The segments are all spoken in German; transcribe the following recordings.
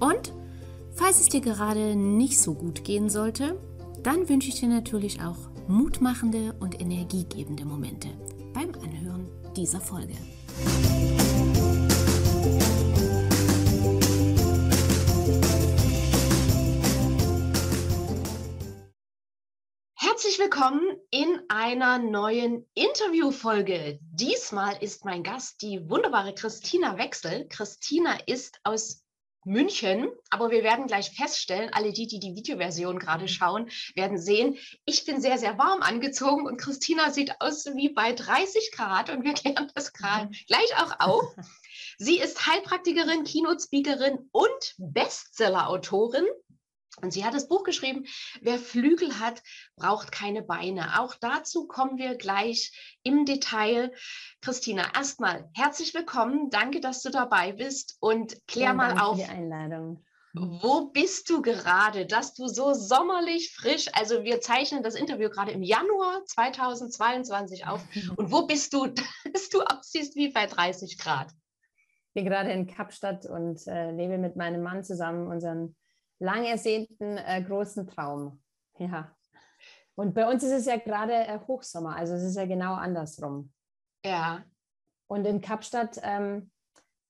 und falls es dir gerade nicht so gut gehen sollte, dann wünsche ich dir natürlich auch mutmachende und energiegebende Momente beim Anhören dieser Folge. Herzlich willkommen in einer neuen Interviewfolge. Diesmal ist mein Gast die wunderbare Christina Wechsel. Christina ist aus München. Aber wir werden gleich feststellen, alle die, die die Videoversion gerade schauen, werden sehen, ich bin sehr, sehr warm angezogen und Christina sieht aus wie bei 30 Grad und wir klären das gerade mhm. gleich auch auf. Sie ist Heilpraktikerin, Keynote-Speakerin und Bestseller-Autorin. Und sie hat das Buch geschrieben, wer Flügel hat, braucht keine Beine. Auch dazu kommen wir gleich im Detail. Christina, erstmal herzlich willkommen. Danke, dass du dabei bist und klär ja, mal auf. Für die Einladung. Wo bist du gerade, dass du so sommerlich frisch, also wir zeichnen das Interview gerade im Januar 2022 auf. Und wo bist du, dass du aussiehst wie bei 30 Grad? Ich bin gerade in Kapstadt und äh, lebe mit meinem Mann zusammen unseren lang ersehnten äh, großen Traum. Ja. Und bei uns ist es ja gerade äh, Hochsommer, also es ist ja genau andersrum. Ja. Und in Kapstadt ähm,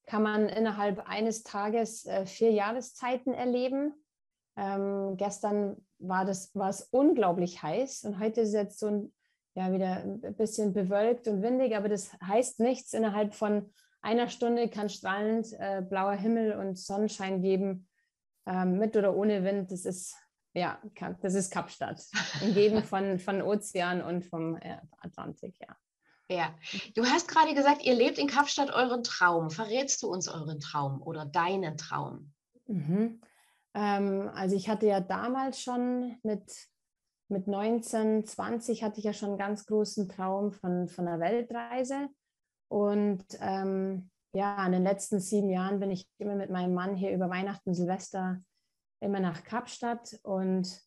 kann man innerhalb eines Tages äh, vier Jahreszeiten erleben. Ähm, gestern war das war es unglaublich heiß und heute ist es jetzt so ein, ja, wieder ein bisschen bewölkt und windig, aber das heißt nichts. Innerhalb von einer Stunde kann strahlend äh, blauer Himmel und Sonnenschein geben ähm, mit oder ohne Wind, das ist, ja, das ist Kapstadt. Umgeben von, von Ozean und vom äh, Atlantik, ja. Ja, du hast gerade gesagt, ihr lebt in Kapstadt euren Traum. Verrätst du uns euren Traum oder deinen Traum? Mhm. Ähm, also ich hatte ja damals schon mit, mit 19, 20 hatte ich ja schon einen ganz großen Traum von, von einer Weltreise. Und ähm, ja, in den letzten sieben Jahren bin ich immer mit meinem Mann hier über Weihnachten, Silvester immer nach Kapstadt und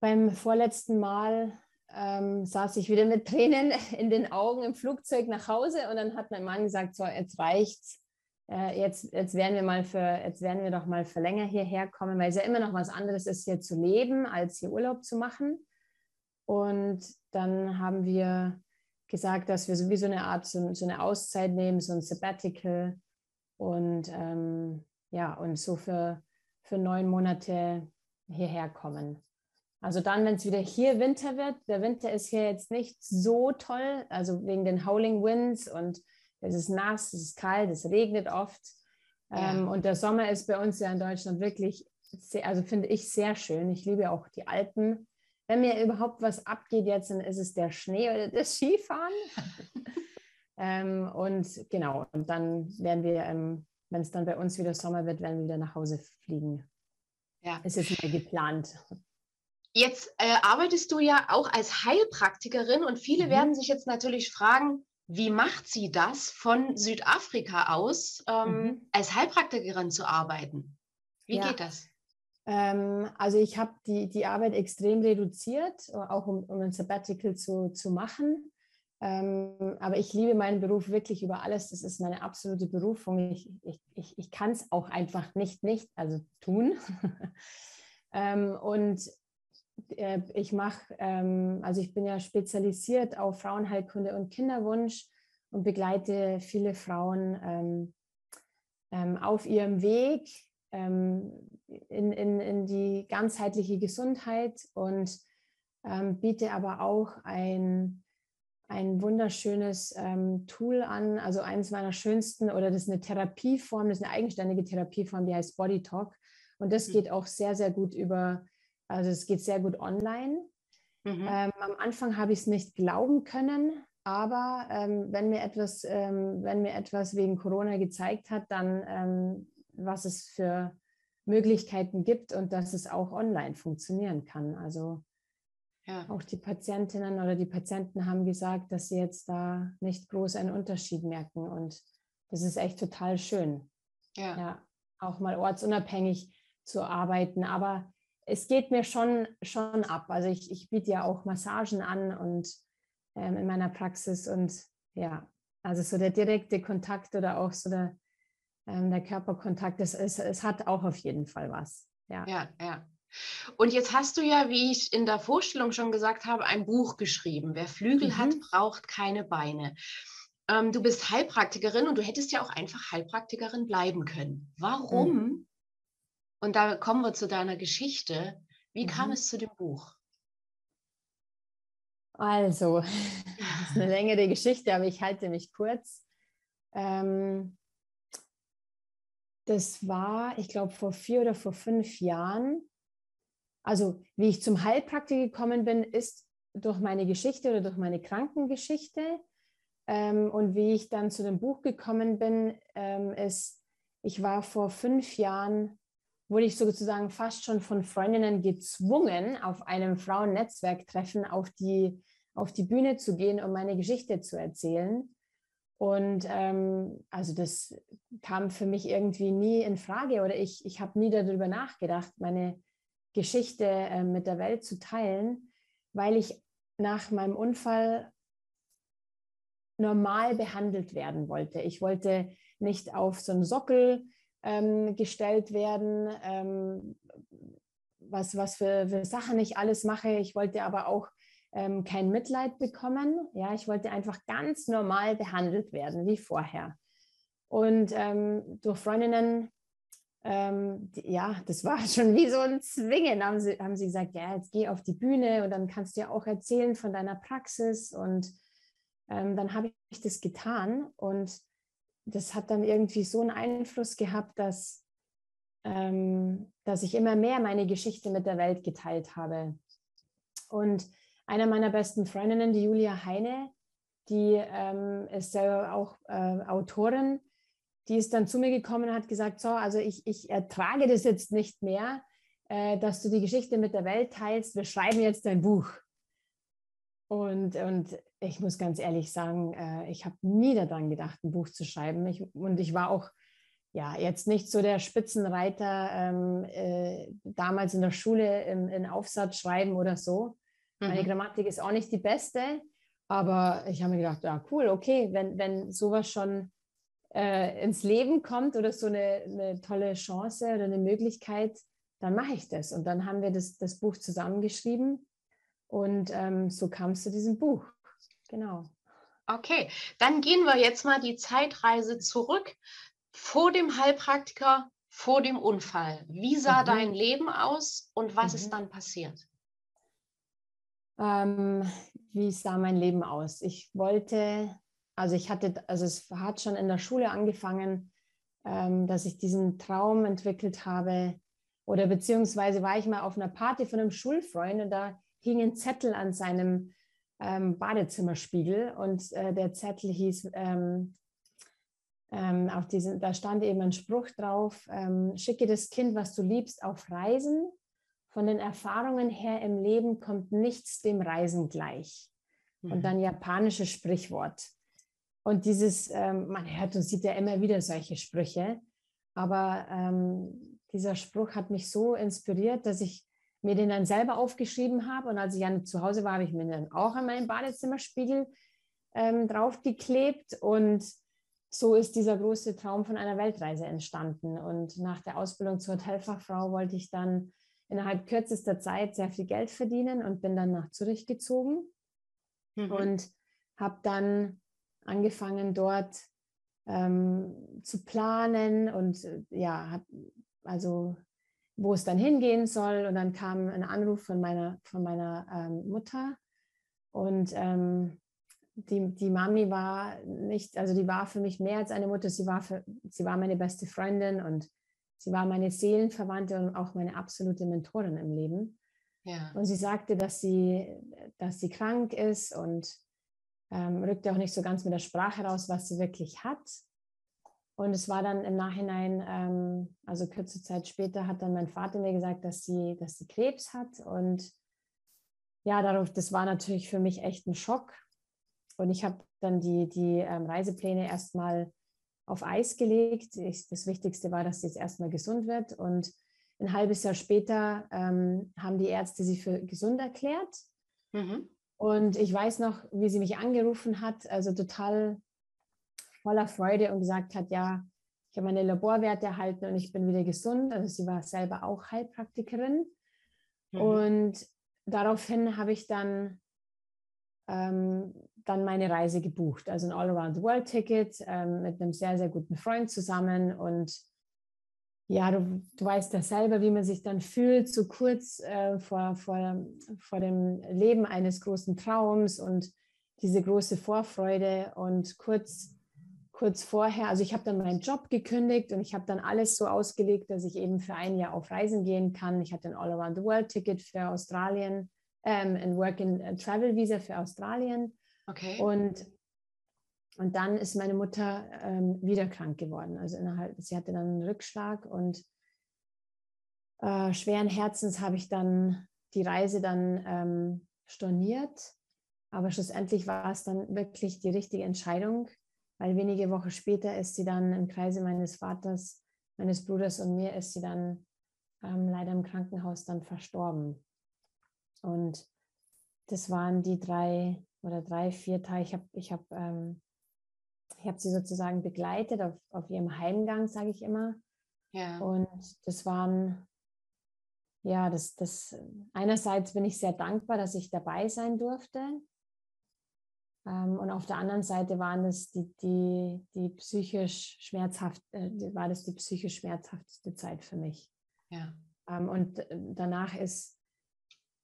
beim vorletzten Mal ähm, saß ich wieder mit Tränen in den Augen im Flugzeug nach Hause und dann hat mein Mann gesagt, so jetzt reicht's, äh, jetzt, jetzt werden wir mal für, jetzt werden wir doch mal für länger hierher kommen, weil es ja immer noch was anderes ist, hier zu leben, als hier Urlaub zu machen. Und dann haben wir gesagt, dass wir sowieso eine Art, so, so eine Auszeit nehmen, so ein Sabbatical und ähm, ja, und so für, für neun Monate hierher kommen. Also dann, wenn es wieder hier Winter wird, der Winter ist hier jetzt nicht so toll, also wegen den Howling Winds und es ist nass, es ist kalt, es regnet oft. Ja. Ähm, und der Sommer ist bei uns ja in Deutschland wirklich, sehr, also finde ich sehr schön. Ich liebe auch die Alpen wenn mir überhaupt was abgeht jetzt, dann ist es der Schnee oder das Skifahren. ähm, und genau, und dann werden wir, ähm, wenn es dann bei uns wieder Sommer wird, werden wir wieder nach Hause fliegen. Ja. Es ist wieder geplant. Jetzt äh, arbeitest du ja auch als Heilpraktikerin und viele mhm. werden sich jetzt natürlich fragen, wie macht sie das von Südafrika aus, ähm, mhm. als Heilpraktikerin zu arbeiten? Wie ja. geht das? Ähm, also ich habe die, die Arbeit extrem reduziert, auch um, um ein Sabbatical zu, zu machen. Ähm, aber ich liebe meinen Beruf wirklich über alles. Das ist meine absolute Berufung. Ich, ich, ich, ich kann es auch einfach nicht, nicht, also tun. ähm, und äh, ich mache, ähm, also ich bin ja spezialisiert auf Frauenheilkunde und Kinderwunsch und begleite viele Frauen ähm, ähm, auf ihrem Weg in, in, in die ganzheitliche Gesundheit und ähm, biete aber auch ein, ein wunderschönes ähm, Tool an, also eines meiner schönsten, oder das ist eine Therapieform, das ist eine eigenständige Therapieform, die heißt Body Talk. Und das mhm. geht auch sehr, sehr gut über, also es geht sehr gut online. Mhm. Ähm, am Anfang habe ich es nicht glauben können, aber ähm, wenn, mir etwas, ähm, wenn mir etwas wegen Corona gezeigt hat, dann ähm, was es für Möglichkeiten gibt und dass es auch online funktionieren kann. Also ja. auch die Patientinnen oder die Patienten haben gesagt, dass sie jetzt da nicht groß einen Unterschied merken. Und das ist echt total schön. Ja. ja auch mal ortsunabhängig zu arbeiten. Aber es geht mir schon, schon ab. Also ich, ich biete ja auch Massagen an und ähm, in meiner Praxis und ja, also so der direkte Kontakt oder auch so der, ähm, der Körperkontakt, es, es, es hat auch auf jeden Fall was. Ja, ja. ja. Und jetzt hast du ja, wie ich in der Vorstellung schon gesagt habe, ein Buch geschrieben. Wer Flügel mhm. hat, braucht keine Beine. Ähm, du bist Heilpraktikerin und du hättest ja auch einfach Heilpraktikerin bleiben können. Warum? Mhm. Und da kommen wir zu deiner Geschichte. Wie mhm. kam es zu dem Buch? Also, das ist eine längere Geschichte, aber ich halte mich kurz. Ähm, das war, ich glaube, vor vier oder vor fünf Jahren. Also, wie ich zum Heilpraktiker gekommen bin, ist durch meine Geschichte oder durch meine Krankengeschichte. Ähm, und wie ich dann zu dem Buch gekommen bin, ähm, ist, ich war vor fünf Jahren wurde ich sozusagen fast schon von Freundinnen gezwungen, auf einem Frauennetzwerktreffen auf die, auf die Bühne zu gehen, um meine Geschichte zu erzählen. Und ähm, also das kam für mich irgendwie nie in Frage oder ich, ich habe nie darüber nachgedacht, meine Geschichte äh, mit der Welt zu teilen, weil ich nach meinem Unfall normal behandelt werden wollte. Ich wollte nicht auf so einen Sockel ähm, gestellt werden, ähm, was, was für, für Sachen ich alles mache. Ich wollte aber auch ähm, kein Mitleid bekommen. Ja, ich wollte einfach ganz normal behandelt werden, wie vorher. Und ähm, durch Freundinnen, ähm, die, ja, das war schon wie so ein Zwingen, haben sie, haben sie gesagt, ja, jetzt geh auf die Bühne und dann kannst du ja auch erzählen von deiner Praxis. Und ähm, dann habe ich das getan und das hat dann irgendwie so einen Einfluss gehabt, dass, ähm, dass ich immer mehr meine Geschichte mit der Welt geteilt habe. Und einer meiner besten Freundinnen, die Julia Heine, die ähm, ist selber auch äh, Autorin, die ist dann zu mir gekommen und hat gesagt, so, also ich, ich ertrage das jetzt nicht mehr, äh, dass du die Geschichte mit der Welt teilst, wir schreiben jetzt ein Buch. Und, und ich muss ganz ehrlich sagen, äh, ich habe nie daran gedacht, ein Buch zu schreiben. Ich, und ich war auch ja jetzt nicht so der Spitzenreiter ähm, äh, damals in der Schule im, in Aufsatz schreiben oder so. Mhm. Meine Grammatik ist auch nicht die beste, aber ich habe mir gedacht, ja cool, okay, wenn, wenn sowas schon äh, ins Leben kommt oder so eine, eine tolle Chance oder eine Möglichkeit, dann mache ich das. Und dann haben wir das, das Buch zusammengeschrieben und ähm, so kam es zu diesem Buch. Genau. Okay, dann gehen wir jetzt mal die Zeitreise zurück vor dem Heilpraktiker, vor dem Unfall. Wie sah mhm. dein Leben aus und was mhm. ist dann passiert? Ähm, wie sah mein Leben aus? Ich wollte, also ich hatte, also es hat schon in der Schule angefangen, ähm, dass ich diesen Traum entwickelt habe. Oder beziehungsweise war ich mal auf einer Party von einem Schulfreund und da hing ein Zettel an seinem ähm, Badezimmerspiegel und äh, der Zettel hieß, ähm, ähm, auf diesen, da stand eben ein Spruch drauf, ähm, schicke das Kind, was du liebst, auf Reisen. Von den Erfahrungen her im Leben kommt nichts dem Reisen gleich. Mhm. Und dann japanisches Sprichwort. Und dieses, ähm, man hört und sieht ja immer wieder solche Sprüche, aber ähm, dieser Spruch hat mich so inspiriert, dass ich mir den dann selber aufgeschrieben habe. Und als ich dann zu Hause war, habe ich mir dann auch an meinen Badezimmerspiegel ähm, draufgeklebt. Und so ist dieser große Traum von einer Weltreise entstanden. Und nach der Ausbildung zur Hotelfachfrau wollte ich dann innerhalb kürzester Zeit sehr viel Geld verdienen und bin dann nach Zürich gezogen mhm. und habe dann angefangen dort ähm, zu planen und äh, ja, hab, also wo es dann hingehen soll. Und dann kam ein Anruf von meiner, von meiner ähm, Mutter. Und ähm, die, die Mami war nicht, also die war für mich mehr als eine Mutter. Sie war, für, sie war meine beste Freundin und sie war meine Seelenverwandte und auch meine absolute Mentorin im Leben. Ja. Und sie sagte, dass sie, dass sie krank ist und ähm, rückte auch nicht so ganz mit der Sprache raus, was sie wirklich hat. Und es war dann im Nachhinein, ähm, also kurze Zeit später, hat dann mein Vater mir gesagt, dass sie, dass sie Krebs hat. Und ja, darauf, das war natürlich für mich echt ein Schock. Und ich habe dann die, die ähm, Reisepläne erstmal auf Eis gelegt. Ich, das Wichtigste war, dass sie jetzt erstmal gesund wird. Und ein halbes Jahr später ähm, haben die Ärzte sie für gesund erklärt. Mhm. Und ich weiß noch, wie sie mich angerufen hat, also total voller Freude und gesagt hat, ja, ich habe meine Laborwerte erhalten und ich bin wieder gesund. Also sie war selber auch Heilpraktikerin. Mhm. Und daraufhin habe ich dann, ähm, dann meine Reise gebucht, also ein All-Around-the-World-Ticket ähm, mit einem sehr, sehr guten Freund zusammen. Und ja, du, du weißt ja selber, wie man sich dann fühlt, so kurz äh, vor, vor, vor dem Leben eines großen Traums und diese große Vorfreude und kurz kurz vorher, also ich habe dann meinen Job gekündigt und ich habe dann alles so ausgelegt, dass ich eben für ein Jahr auf Reisen gehen kann. Ich hatte ein All-Around-the-World-Ticket für Australien, ähm, ein Work-and-Travel-Visa für Australien. Okay. Und, und dann ist meine Mutter ähm, wieder krank geworden. Also innerhalb, sie hatte dann einen Rückschlag und äh, schweren Herzens habe ich dann die Reise dann ähm, storniert. Aber schlussendlich war es dann wirklich die richtige Entscheidung, weil wenige Wochen später ist sie dann im Kreise meines Vaters, meines Bruders und mir ist sie dann ähm, leider im Krankenhaus dann verstorben. Und das waren die drei oder drei, vier Tage. Ich habe ich hab, ähm, hab sie sozusagen begleitet auf, auf ihrem Heimgang, sage ich immer. Ja. Und das waren, ja, das, das, einerseits bin ich sehr dankbar, dass ich dabei sein durfte. Ähm, und auf der anderen Seite waren das die, die, die psychisch schmerzhaft, äh, war das die psychisch schmerzhafteste Zeit für mich. Ja. Ähm, und äh, danach ist,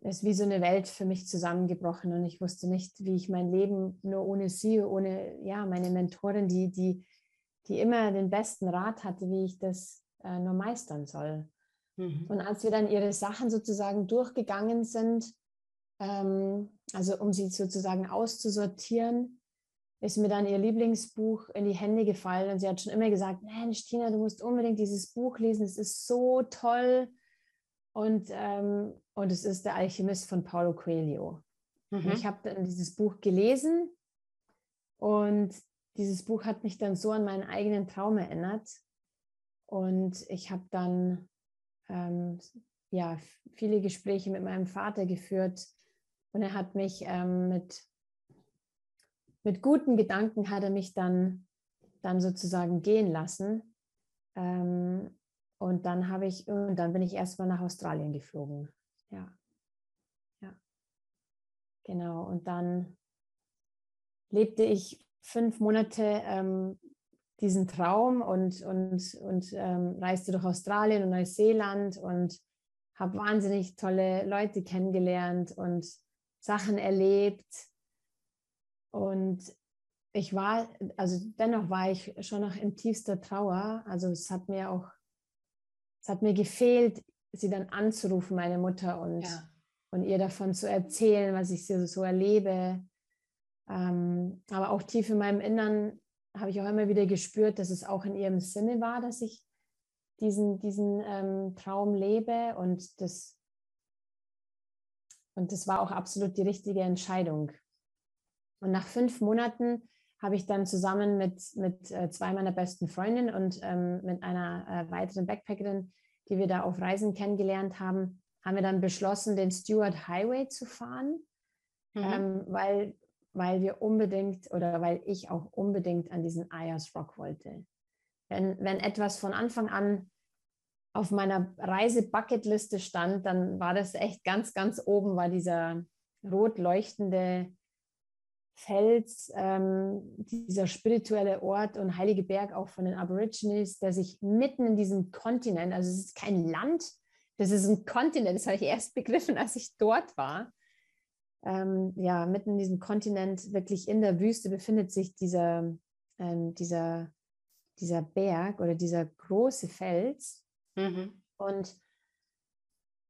ist wie so eine Welt für mich zusammengebrochen und ich wusste nicht, wie ich mein Leben nur ohne sie, ohne ja, meine Mentorin, die, die, die immer den besten Rat hatte, wie ich das äh, nur meistern soll. Mhm. Und als wir dann ihre Sachen sozusagen durchgegangen sind, ähm, also um sie sozusagen auszusortieren, ist mir dann ihr Lieblingsbuch in die Hände gefallen und sie hat schon immer gesagt, Mensch, Tina, du musst unbedingt dieses Buch lesen, es ist so toll. Und, ähm, und es ist Der Alchemist von Paulo Coelho. Mhm. ich habe dann dieses Buch gelesen und dieses Buch hat mich dann so an meinen eigenen Traum erinnert. Und ich habe dann ähm, ja, viele Gespräche mit meinem Vater geführt, und er hat mich ähm, mit, mit guten Gedanken hat er mich dann, dann sozusagen gehen lassen. Ähm, und dann habe ich, und dann bin ich erstmal nach Australien geflogen. Ja. Ja. Genau. Und dann lebte ich fünf Monate ähm, diesen Traum und, und, und ähm, reiste durch Australien und Neuseeland und habe wahnsinnig tolle Leute kennengelernt und Sachen erlebt. Und ich war, also dennoch war ich schon noch in tiefster Trauer. Also es hat mir auch, es hat mir gefehlt, sie dann anzurufen, meine Mutter, und, ja. und ihr davon zu erzählen, was ich so, so erlebe. Ähm, aber auch tief in meinem Innern habe ich auch immer wieder gespürt, dass es auch in ihrem Sinne war, dass ich diesen, diesen ähm, Traum lebe und das und das war auch absolut die richtige Entscheidung. Und nach fünf Monaten habe ich dann zusammen mit, mit äh, zwei meiner besten Freundinnen und ähm, mit einer äh, weiteren Backpackerin, die wir da auf Reisen kennengelernt haben, haben wir dann beschlossen, den Stewart Highway zu fahren, mhm. ähm, weil, weil wir unbedingt oder weil ich auch unbedingt an diesen Ayers Rock wollte. Wenn, wenn etwas von Anfang an auf meiner Reise-Bucketliste stand, dann war das echt ganz, ganz oben, war dieser rot leuchtende Fels, ähm, dieser spirituelle Ort und heilige Berg auch von den Aborigines, der sich mitten in diesem Kontinent, also es ist kein Land, das ist ein Kontinent, das habe ich erst begriffen, als ich dort war. Ähm, ja, mitten in diesem Kontinent, wirklich in der Wüste, befindet sich dieser, ähm, dieser, dieser Berg oder dieser große Fels. Mhm. Und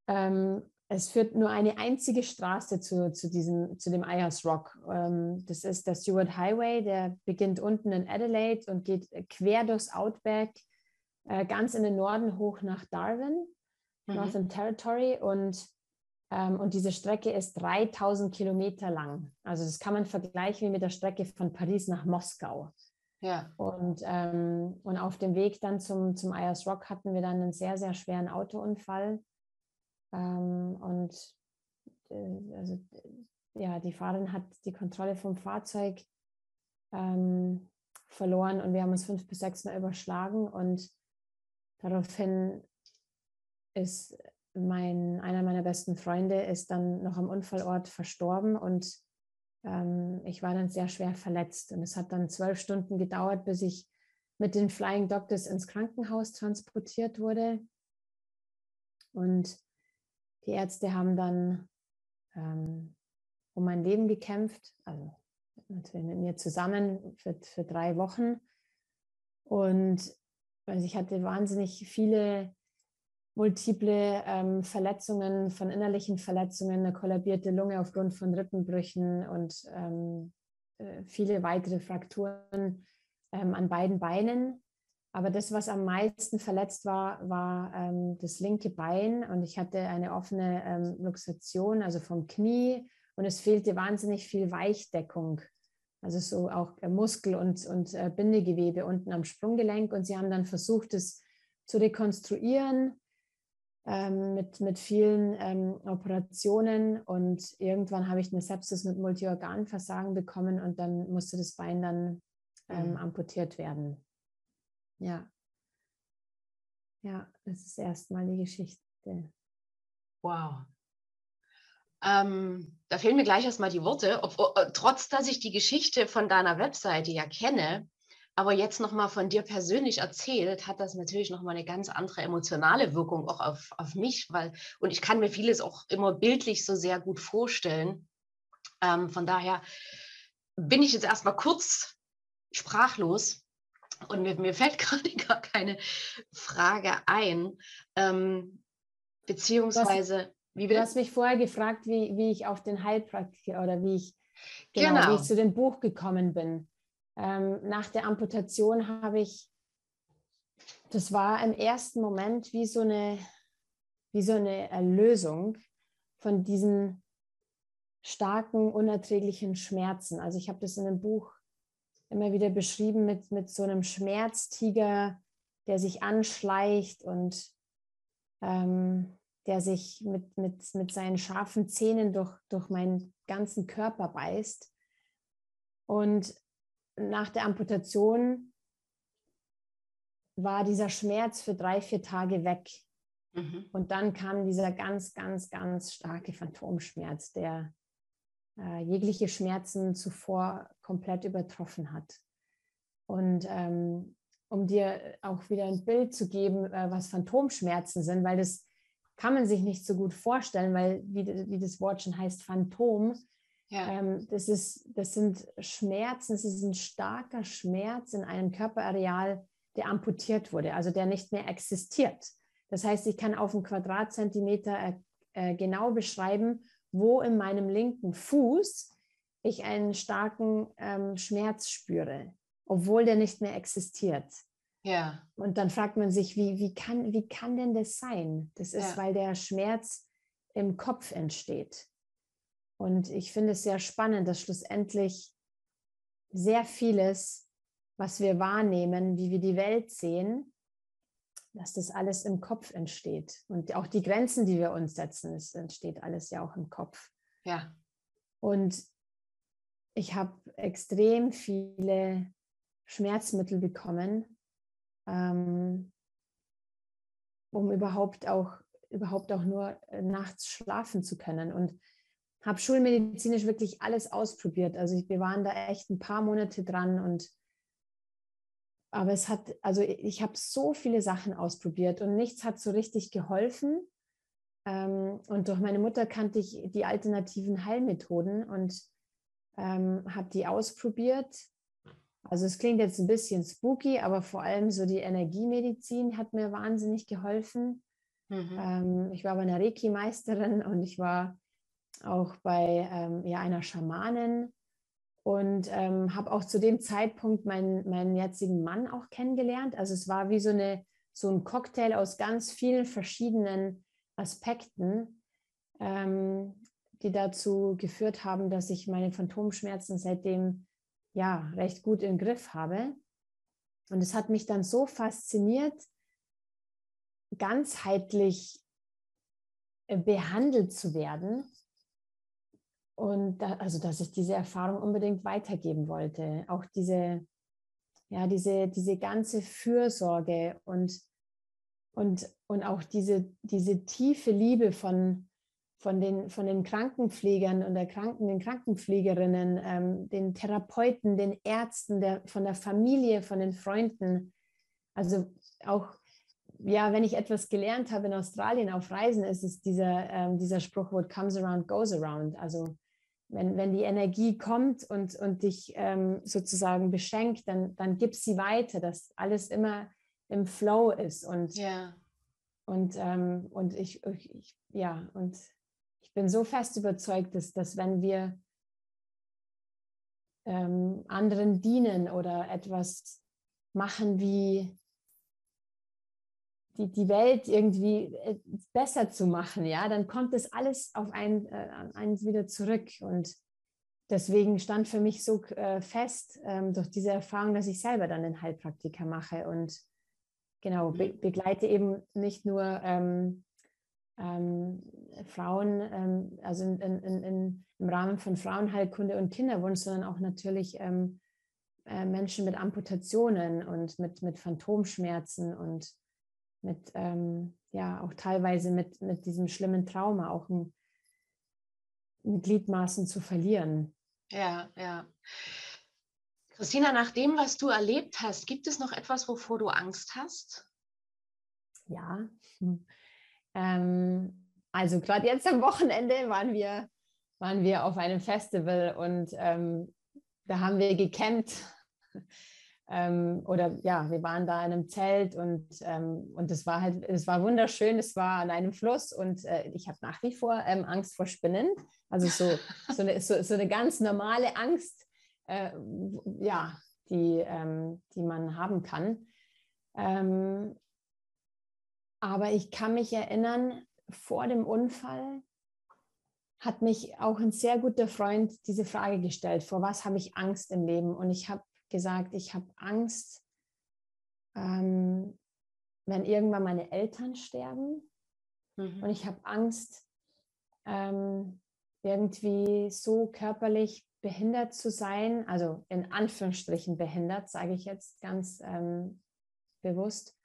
ähm, es führt nur eine einzige Straße zu, zu, diesem, zu dem Ayers Rock. Ähm, das ist der Seward Highway, der beginnt unten in Adelaide und geht quer durchs Outback, äh, ganz in den Norden hoch nach Darwin, mhm. Northern Territory. Und, ähm, und diese Strecke ist 3000 Kilometer lang. Also das kann man vergleichen wie mit der Strecke von Paris nach Moskau. Ja. Und, ähm, und auf dem Weg dann zum, zum Ayers Rock hatten wir dann einen sehr, sehr schweren Autounfall ähm, und äh, also, ja, die Fahrerin hat die Kontrolle vom Fahrzeug ähm, verloren und wir haben uns fünf bis sechs Mal überschlagen und daraufhin ist mein, einer meiner besten Freunde ist dann noch am Unfallort verstorben und ähm, ich war dann sehr schwer verletzt. Und es hat dann zwölf Stunden gedauert, bis ich mit den Flying Doctors ins Krankenhaus transportiert wurde. Und die Ärzte haben dann ähm, um mein Leben gekämpft, also natürlich mit mir zusammen für, für drei Wochen. Und also ich hatte wahnsinnig viele multiple ähm, Verletzungen, von innerlichen Verletzungen, eine kollabierte Lunge aufgrund von Rippenbrüchen und ähm, äh, viele weitere Frakturen ähm, an beiden Beinen. Aber das, was am meisten verletzt war, war ähm, das linke Bein. Und ich hatte eine offene ähm, Luxation, also vom Knie. Und es fehlte wahnsinnig viel Weichdeckung, also so auch äh, Muskel- und, und äh, Bindegewebe unten am Sprunggelenk. Und sie haben dann versucht, es zu rekonstruieren ähm, mit, mit vielen ähm, Operationen. Und irgendwann habe ich eine Sepsis mit Multiorganversagen bekommen. Und dann musste das Bein dann ähm, mhm. amputiert werden. Ja. Ja, das ist erstmal die Geschichte. Wow. Ähm, da fehlen mir gleich erstmal die Worte, ob, ob, trotz dass ich die Geschichte von deiner Webseite ja kenne, aber jetzt nochmal von dir persönlich erzählt, hat das natürlich nochmal eine ganz andere emotionale Wirkung auch auf, auf mich, weil, und ich kann mir vieles auch immer bildlich so sehr gut vorstellen. Ähm, von daher bin ich jetzt erstmal kurz sprachlos und mir, mir fällt gerade gar keine Frage ein. Ähm, beziehungsweise, wie Du hast mich vorher gefragt, wie, wie ich auf den Heilpraktiker oder wie ich, genau, genau. Wie ich zu dem Buch gekommen bin. Ähm, nach der Amputation habe ich, das war im ersten Moment wie so eine, wie so eine Erlösung von diesen starken, unerträglichen Schmerzen. Also ich habe das in dem Buch immer wieder beschrieben mit, mit so einem Schmerztiger, der sich anschleicht und ähm, der sich mit, mit, mit seinen scharfen Zähnen durch, durch meinen ganzen Körper beißt. Und nach der Amputation war dieser Schmerz für drei, vier Tage weg. Mhm. Und dann kam dieser ganz, ganz, ganz starke Phantomschmerz, der äh, jegliche Schmerzen zuvor komplett übertroffen hat. Und ähm, um dir auch wieder ein Bild zu geben, äh, was Phantomschmerzen sind, weil das kann man sich nicht so gut vorstellen, weil wie, wie das Wort schon heißt, Phantom, ja. ähm, das, ist, das sind Schmerzen, es ist ein starker Schmerz in einem Körperareal, der amputiert wurde, also der nicht mehr existiert. Das heißt, ich kann auf einen Quadratzentimeter äh, äh genau beschreiben, wo in meinem linken Fuß ich einen starken ähm, Schmerz spüre, obwohl der nicht mehr existiert. Ja. Und dann fragt man sich, wie, wie, kann, wie kann denn das sein? Das ist, ja. weil der Schmerz im Kopf entsteht. Und ich finde es sehr spannend, dass schlussendlich sehr vieles, was wir wahrnehmen, wie wir die Welt sehen, dass das alles im Kopf entsteht. Und auch die Grenzen, die wir uns setzen, es entsteht alles ja auch im Kopf. Ja. Und ich habe extrem viele Schmerzmittel bekommen, ähm, um überhaupt auch, überhaupt auch nur äh, nachts schlafen zu können. Und habe schulmedizinisch wirklich alles ausprobiert. Also wir waren da echt ein paar Monate dran und aber es hat, also ich habe so viele Sachen ausprobiert und nichts hat so richtig geholfen. Ähm, und durch meine Mutter kannte ich die alternativen Heilmethoden und ähm, habe die ausprobiert. Also es klingt jetzt ein bisschen spooky, aber vor allem so die Energiemedizin hat mir wahnsinnig geholfen. Mhm. Ähm, ich war bei einer Reiki-Meisterin und ich war auch bei ja, einer Schamanin und ähm, habe auch zu dem Zeitpunkt meinen, meinen jetzigen Mann auch kennengelernt. Also es war wie so, eine, so ein Cocktail aus ganz vielen verschiedenen Aspekten, ähm, die dazu geführt haben, dass ich meine Phantomschmerzen seitdem ja recht gut im Griff habe. Und es hat mich dann so fasziniert, ganzheitlich äh, behandelt zu werden. Und da, also, dass ich diese Erfahrung unbedingt weitergeben wollte. Auch diese, ja, diese, diese ganze Fürsorge und, und, und auch diese, diese tiefe Liebe von, von, den, von den Krankenpflegern und der Kranken, den Krankenpflegerinnen, ähm, den Therapeuten, den Ärzten, der, von der Familie, von den Freunden. Also auch ja, wenn ich etwas gelernt habe in Australien auf Reisen, ist es dieser, ähm, dieser Spruch, comes around, goes around. Also wenn, wenn die Energie kommt und, und dich ähm, sozusagen beschenkt, dann, dann gib sie weiter, dass alles immer im Flow ist. Und, ja. und, ähm, und ich, ich, ja, und ich bin so fest überzeugt, dass, dass wenn wir ähm, anderen dienen oder etwas machen wie die, die Welt irgendwie äh, besser zu machen, ja, dann kommt das alles auf einen, äh, einen wieder zurück. Und deswegen stand für mich so äh, fest ähm, durch diese Erfahrung, dass ich selber dann den Heilpraktiker mache und genau be mhm. begleite eben nicht nur ähm, ähm, Frauen, ähm, also in, in, in, im Rahmen von Frauenheilkunde und Kinderwunsch, sondern auch natürlich ähm, äh, Menschen mit Amputationen und mit, mit Phantomschmerzen und mit, ähm, ja, auch teilweise mit, mit diesem schlimmen Trauma, auch ein, ein Gliedmaßen zu verlieren. Ja, ja. Christina, nach dem, was du erlebt hast, gibt es noch etwas, wovor du Angst hast? Ja. Ähm, also gerade jetzt am Wochenende waren wir, waren wir auf einem Festival und ähm, da haben wir gecampt ähm, oder ja, wir waren da in einem Zelt und, ähm, und es war halt, es war wunderschön, es war an einem Fluss und äh, ich habe nach wie vor ähm, Angst vor Spinnen. Also so, so, eine, so, so eine ganz normale Angst, äh, ja, die, ähm, die man haben kann. Ähm, aber ich kann mich erinnern, vor dem Unfall hat mich auch ein sehr guter Freund diese Frage gestellt, vor was habe ich Angst im Leben? Und ich habe gesagt, ich habe Angst, ähm, wenn irgendwann meine Eltern sterben. Mhm. Und ich habe Angst, ähm, irgendwie so körperlich behindert zu sein, also in Anführungsstrichen behindert, sage ich jetzt ganz ähm, bewusst,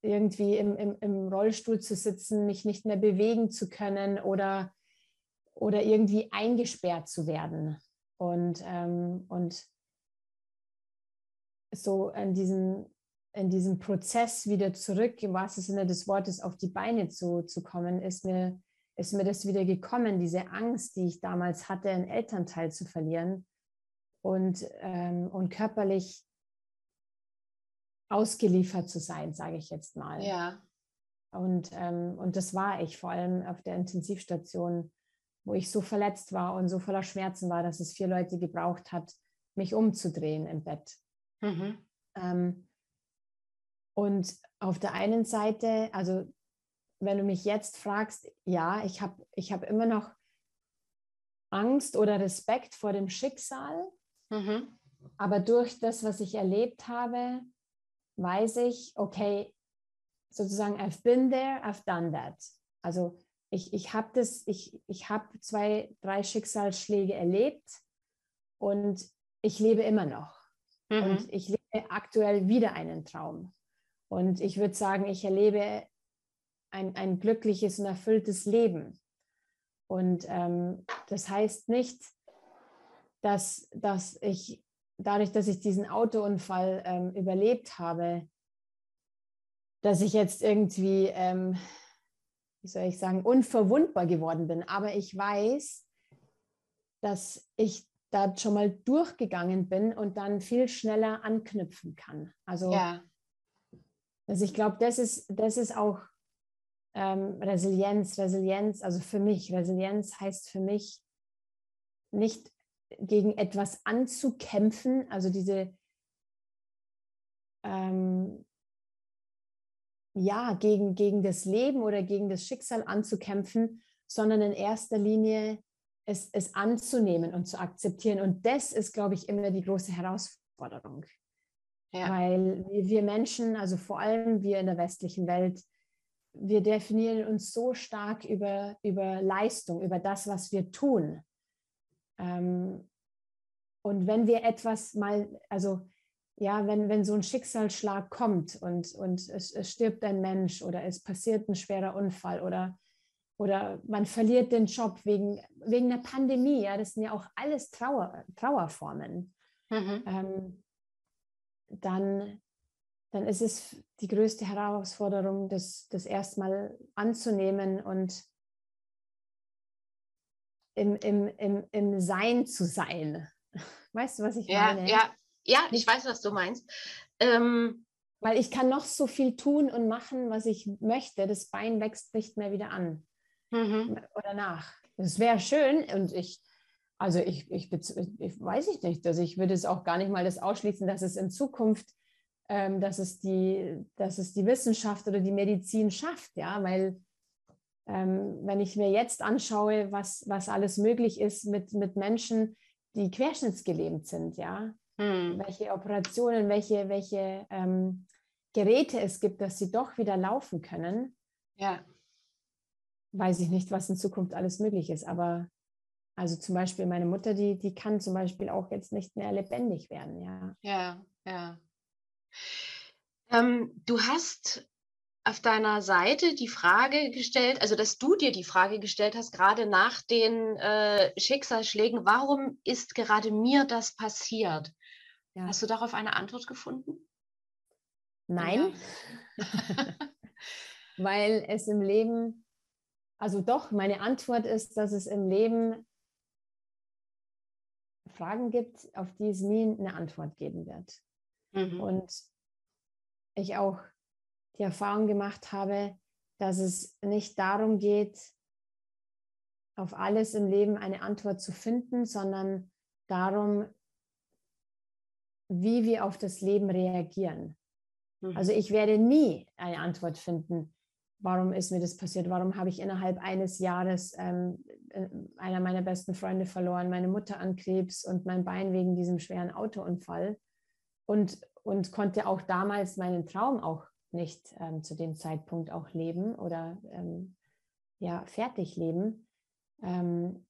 irgendwie im, im, im, Rollstuhl zu sitzen, mich nicht mehr bewegen zu können oder, oder irgendwie eingesperrt zu werden. Und, ähm, und so in diesem, in diesem Prozess wieder zurück, im wahrsten Sinne des Wortes, auf die Beine zu, zu kommen, ist mir, ist mir das wieder gekommen, diese Angst, die ich damals hatte, einen Elternteil zu verlieren und, ähm, und körperlich ausgeliefert zu sein, sage ich jetzt mal. Ja. Und, ähm, und das war ich, vor allem auf der Intensivstation, wo ich so verletzt war und so voller Schmerzen war, dass es vier Leute gebraucht hat, mich umzudrehen im Bett. Mhm. Ähm, und auf der einen Seite, also wenn du mich jetzt fragst, ja, ich habe ich hab immer noch Angst oder Respekt vor dem Schicksal, mhm. aber durch das, was ich erlebt habe, weiß ich, okay, sozusagen, I've been there, I've done that. Also ich, ich habe das, ich, ich habe zwei, drei Schicksalsschläge erlebt und ich lebe immer noch. Mhm. Und ich lebe aktuell wieder einen Traum. Und ich würde sagen, ich erlebe ein, ein glückliches und erfülltes Leben. Und ähm, das heißt nicht, dass, dass ich dadurch, dass ich diesen Autounfall ähm, überlebt habe, dass ich jetzt irgendwie, ähm, wie soll ich sagen, unverwundbar geworden bin. Aber ich weiß, dass ich da schon mal durchgegangen bin und dann viel schneller anknüpfen kann. Also, ja. also ich glaube, das ist, das ist auch ähm, Resilienz, Resilienz, also für mich, Resilienz heißt für mich nicht gegen etwas anzukämpfen, also diese ähm, ja, gegen, gegen das Leben oder gegen das Schicksal anzukämpfen, sondern in erster Linie es, es anzunehmen und zu akzeptieren. Und das ist, glaube ich, immer die große Herausforderung. Ja. Weil wir Menschen, also vor allem wir in der westlichen Welt, wir definieren uns so stark über, über Leistung, über das, was wir tun. Ähm, und wenn wir etwas mal, also ja, wenn, wenn so ein Schicksalsschlag kommt und, und es, es stirbt ein Mensch oder es passiert ein schwerer Unfall oder, oder man verliert den Job wegen, wegen der Pandemie, ja, das sind ja auch alles Trauer, Trauerformen, mhm. ähm, dann, dann ist es die größte Herausforderung, das, das erstmal anzunehmen und im, im, im, im Sein zu sein. Weißt du, was ich ja, meine? Ja, ja, ich weiß, was du meinst. Ähm, Weil ich kann noch so viel tun und machen, was ich möchte. Das Bein wächst nicht mehr wieder an. Mhm. Oder nach. Das wäre schön und ich, also ich, ich, ich, weiß ich nicht, also ich würde es auch gar nicht mal das ausschließen, dass es in Zukunft, ähm, dass, es die, dass es die Wissenschaft oder die Medizin schafft, ja, weil ähm, wenn ich mir jetzt anschaue, was, was alles möglich ist mit, mit Menschen, die querschnittsgelähmt sind, ja, hm. welche Operationen, welche, welche ähm, Geräte es gibt, dass sie doch wieder laufen können. Ja. Weiß ich nicht, was in Zukunft alles möglich ist, aber also zum Beispiel meine Mutter, die, die kann zum Beispiel auch jetzt nicht mehr lebendig werden, ja. Ja, ja. Ähm, du hast auf deiner Seite die Frage gestellt, also dass du dir die Frage gestellt hast, gerade nach den äh, Schicksalsschlägen, warum ist gerade mir das passiert? Ja. Hast du darauf eine Antwort gefunden? Nein, ja. weil es im Leben, also doch, meine Antwort ist, dass es im Leben Fragen gibt, auf die es nie eine Antwort geben wird. Mhm. Und ich auch die Erfahrung gemacht habe, dass es nicht darum geht, auf alles im Leben eine Antwort zu finden, sondern darum, wie wir auf das Leben reagieren. Mhm. Also ich werde nie eine Antwort finden, warum ist mir das passiert, warum habe ich innerhalb eines Jahres ähm, äh, einer meiner besten Freunde verloren, meine Mutter an Krebs und mein Bein wegen diesem schweren Autounfall und, und konnte auch damals meinen Traum auch nicht ähm, zu dem Zeitpunkt auch leben oder ähm, ja, fertig leben. Ähm,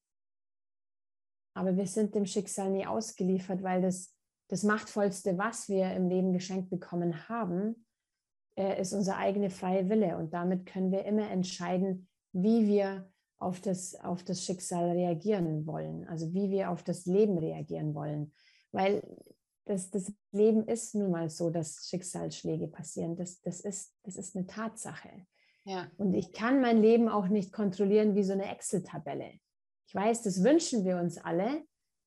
aber wir sind dem Schicksal nie ausgeliefert, weil das das Machtvollste, was wir im Leben geschenkt bekommen haben, äh, ist unser eigener freie Wille. Und damit können wir immer entscheiden, wie wir auf das, auf das Schicksal reagieren wollen, also wie wir auf das Leben reagieren wollen. Weil das, das Leben ist nun mal so, dass Schicksalsschläge passieren. Das, das, ist, das ist eine Tatsache. Ja. Und ich kann mein Leben auch nicht kontrollieren wie so eine Excel-Tabelle. Ich weiß, das wünschen wir uns alle,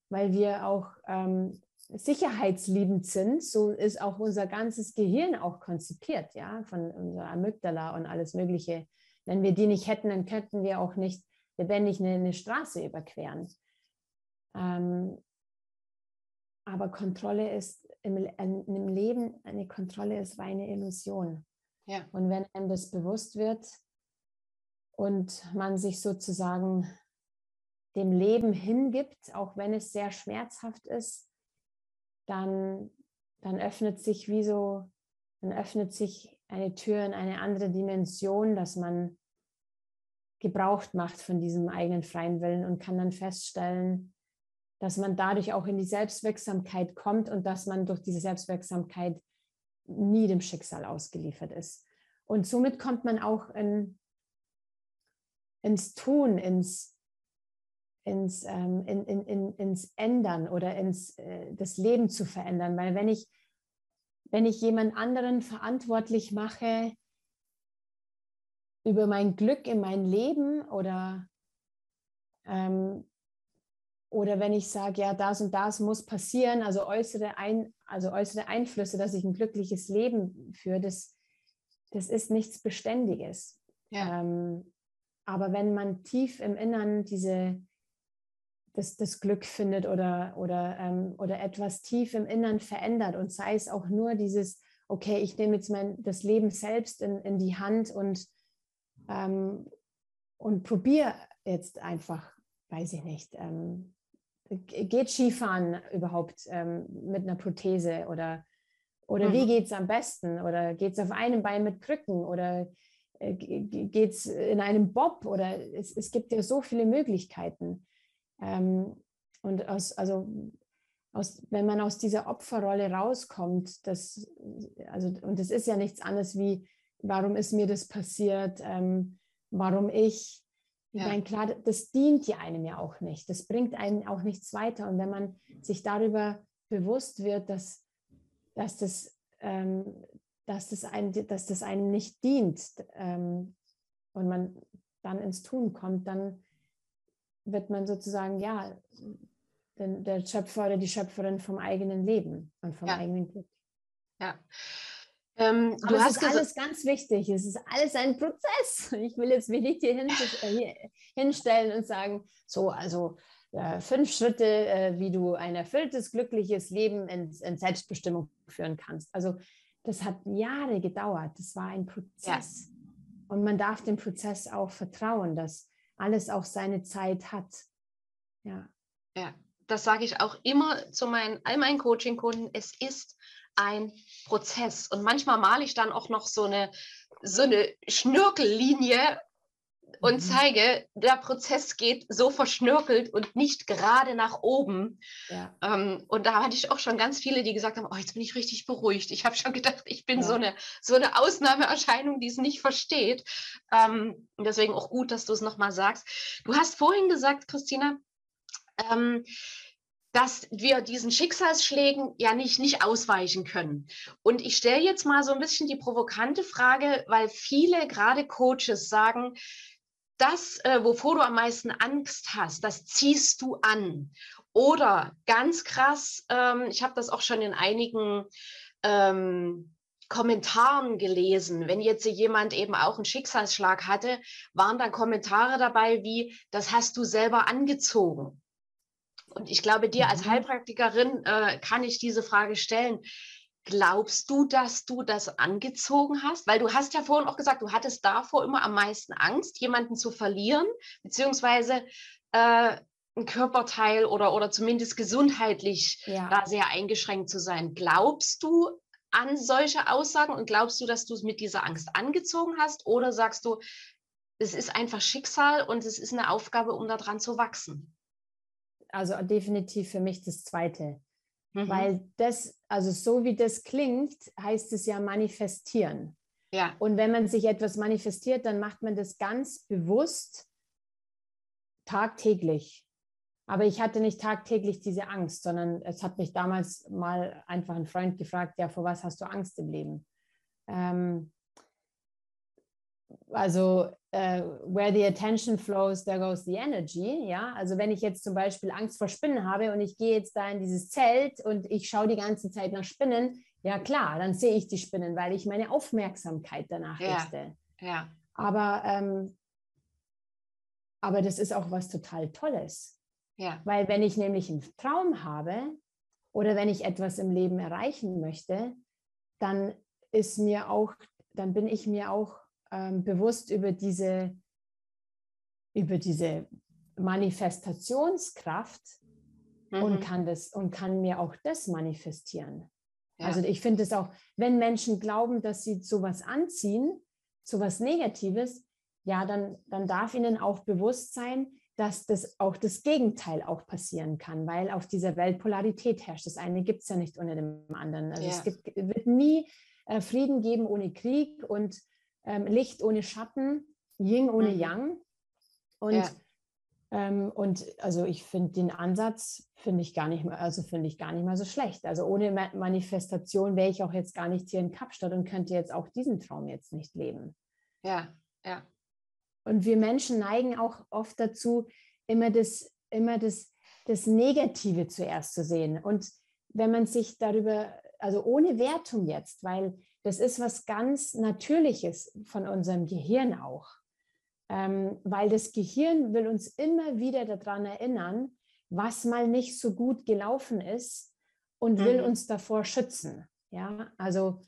weil wir auch ähm, sicherheitsliebend sind, so ist auch unser ganzes Gehirn auch konzipiert, ja, von unserer Amygdala und alles Mögliche. Wenn wir die nicht hätten, dann könnten wir auch nicht lebendig eine, eine Straße überqueren. Ähm, aber Kontrolle ist im, im Leben, eine Kontrolle ist reine Illusion. Ja. Und wenn einem das bewusst wird und man sich sozusagen dem Leben hingibt, auch wenn es sehr schmerzhaft ist, dann, dann öffnet sich wie so, dann öffnet sich eine Tür in eine andere Dimension, dass man gebraucht macht von diesem eigenen freien Willen und kann dann feststellen, dass man dadurch auch in die Selbstwirksamkeit kommt und dass man durch diese Selbstwirksamkeit nie dem Schicksal ausgeliefert ist. Und somit kommt man auch in, ins Tun, ins, ins, ähm, in, in, in, ins Ändern oder ins äh, das Leben zu verändern. Weil wenn ich, wenn ich jemand anderen verantwortlich mache über mein Glück in mein Leben oder, ähm, oder wenn ich sage, ja, das und das muss passieren, also äußere, ein, also äußere Einflüsse, dass ich ein glückliches Leben führe, das, das ist nichts Beständiges. Ja. Ähm, aber wenn man tief im Innern diese, das, das Glück findet oder, oder, ähm, oder etwas tief im Innern verändert und sei es auch nur dieses, okay, ich nehme jetzt mein, das Leben selbst in, in die Hand und, ähm, und probiere jetzt einfach, weiß ich nicht, ähm, geht Skifahren überhaupt ähm, mit einer Prothese oder, oder mhm. wie geht es am besten oder geht es auf einem Bein mit Krücken oder äh, geht es in einem Bob oder es, es gibt ja so viele Möglichkeiten. Ähm, und aus, also aus, wenn man aus dieser Opferrolle rauskommt, das, also, und das ist ja nichts anderes wie, warum ist mir das passiert, ähm, warum ich, ja. Meine, klar, das dient ja einem ja auch nicht. Das bringt einem auch nichts weiter. Und wenn man sich darüber bewusst wird, dass, dass, das, ähm, dass, das, ein, dass das einem nicht dient ähm, und man dann ins Tun kommt, dann wird man sozusagen, ja, der Schöpfer oder die Schöpferin vom eigenen Leben und vom ja. eigenen Glück. Ja. Ähm, Aber es ist alles ganz wichtig. Es ist alles ein Prozess. Ich will jetzt mich nicht hier, hin, hier hinstellen und sagen, so, also äh, fünf Schritte, äh, wie du ein erfülltes, glückliches Leben in, in, Selbstbestimmung führen kannst. Also das hat Jahre gedauert. Das war ein Prozess. Ja. Und man darf dem Prozess auch vertrauen, dass alles auch seine Zeit hat. Ja. Ja, das sage ich auch immer zu meinen, all meinen Coaching-Kunden. Es ist ein Prozess. Und manchmal male ich dann auch noch so eine, so eine Schnörkellinie und mhm. zeige, der Prozess geht so verschnörkelt und nicht gerade nach oben. Ja. Ähm, und da hatte ich auch schon ganz viele, die gesagt haben, oh, jetzt bin ich richtig beruhigt. Ich habe schon gedacht, ich bin ja. so, eine, so eine Ausnahmeerscheinung, die es nicht versteht. Ähm, deswegen auch gut, dass du es nochmal sagst. Du hast vorhin gesagt, Christina, ähm, dass wir diesen Schicksalsschlägen ja nicht, nicht ausweichen können. Und ich stelle jetzt mal so ein bisschen die provokante Frage, weil viele, gerade Coaches, sagen, das, äh, wovor du am meisten Angst hast, das ziehst du an. Oder ganz krass, ähm, ich habe das auch schon in einigen ähm, Kommentaren gelesen, wenn jetzt jemand eben auch einen Schicksalsschlag hatte, waren da Kommentare dabei wie, das hast du selber angezogen. Und ich glaube, dir als mhm. Heilpraktikerin äh, kann ich diese Frage stellen. Glaubst du, dass du das angezogen hast? Weil du hast ja vorhin auch gesagt, du hattest davor immer am meisten Angst, jemanden zu verlieren, beziehungsweise äh, ein Körperteil oder, oder zumindest gesundheitlich ja. da sehr eingeschränkt zu sein. Glaubst du an solche Aussagen und glaubst du, dass du es mit dieser Angst angezogen hast? Oder sagst du, es ist einfach Schicksal und es ist eine Aufgabe, um daran zu wachsen? also definitiv für mich das Zweite. Mhm. Weil das, also so wie das klingt, heißt es ja manifestieren. Ja. Und wenn man sich etwas manifestiert, dann macht man das ganz bewusst tagtäglich. Aber ich hatte nicht tagtäglich diese Angst, sondern es hat mich damals mal einfach ein Freund gefragt, ja, vor was hast du Angst im Leben? Ähm, also uh, where the attention flows, there goes the energy. Ja, also wenn ich jetzt zum Beispiel Angst vor Spinnen habe und ich gehe jetzt da in dieses Zelt und ich schaue die ganze Zeit nach Spinnen, ja klar, dann sehe ich die Spinnen, weil ich meine Aufmerksamkeit danach ja. richte. Ja. Aber, ähm, aber das ist auch was total Tolles. Ja. Weil wenn ich nämlich einen Traum habe oder wenn ich etwas im Leben erreichen möchte, dann ist mir auch, dann bin ich mir auch ähm, bewusst über diese, über diese Manifestationskraft mhm. und kann das und kann mir auch das manifestieren. Ja. Also ich finde es auch, wenn Menschen glauben, dass sie sowas anziehen, sowas Negatives, ja, dann, dann darf ihnen auch bewusst sein, dass das auch das Gegenteil auch passieren kann, weil auf dieser Welt Polarität herrscht. Das eine gibt es ja nicht ohne dem anderen. Also ja. es gibt, wird nie äh, Frieden geben ohne Krieg und ähm, Licht ohne Schatten, Yin ohne mhm. Yang. Und, ja. ähm, und also ich finde den Ansatz, finde ich gar nicht mal, also finde ich gar nicht mal so schlecht. Also ohne Ma Manifestation wäre ich auch jetzt gar nicht hier in Kapstadt und könnte jetzt auch diesen Traum jetzt nicht leben. Ja, ja. Und wir Menschen neigen auch oft dazu, immer das, immer das, das Negative zuerst zu sehen. Und wenn man sich darüber, also ohne Wertung jetzt, weil das ist was ganz Natürliches von unserem Gehirn auch. ähm, weil das Gehirn will uns immer wieder daran erinnern, was mal nicht so gut gelaufen ist und mhm. will uns davor schützen. Ja, also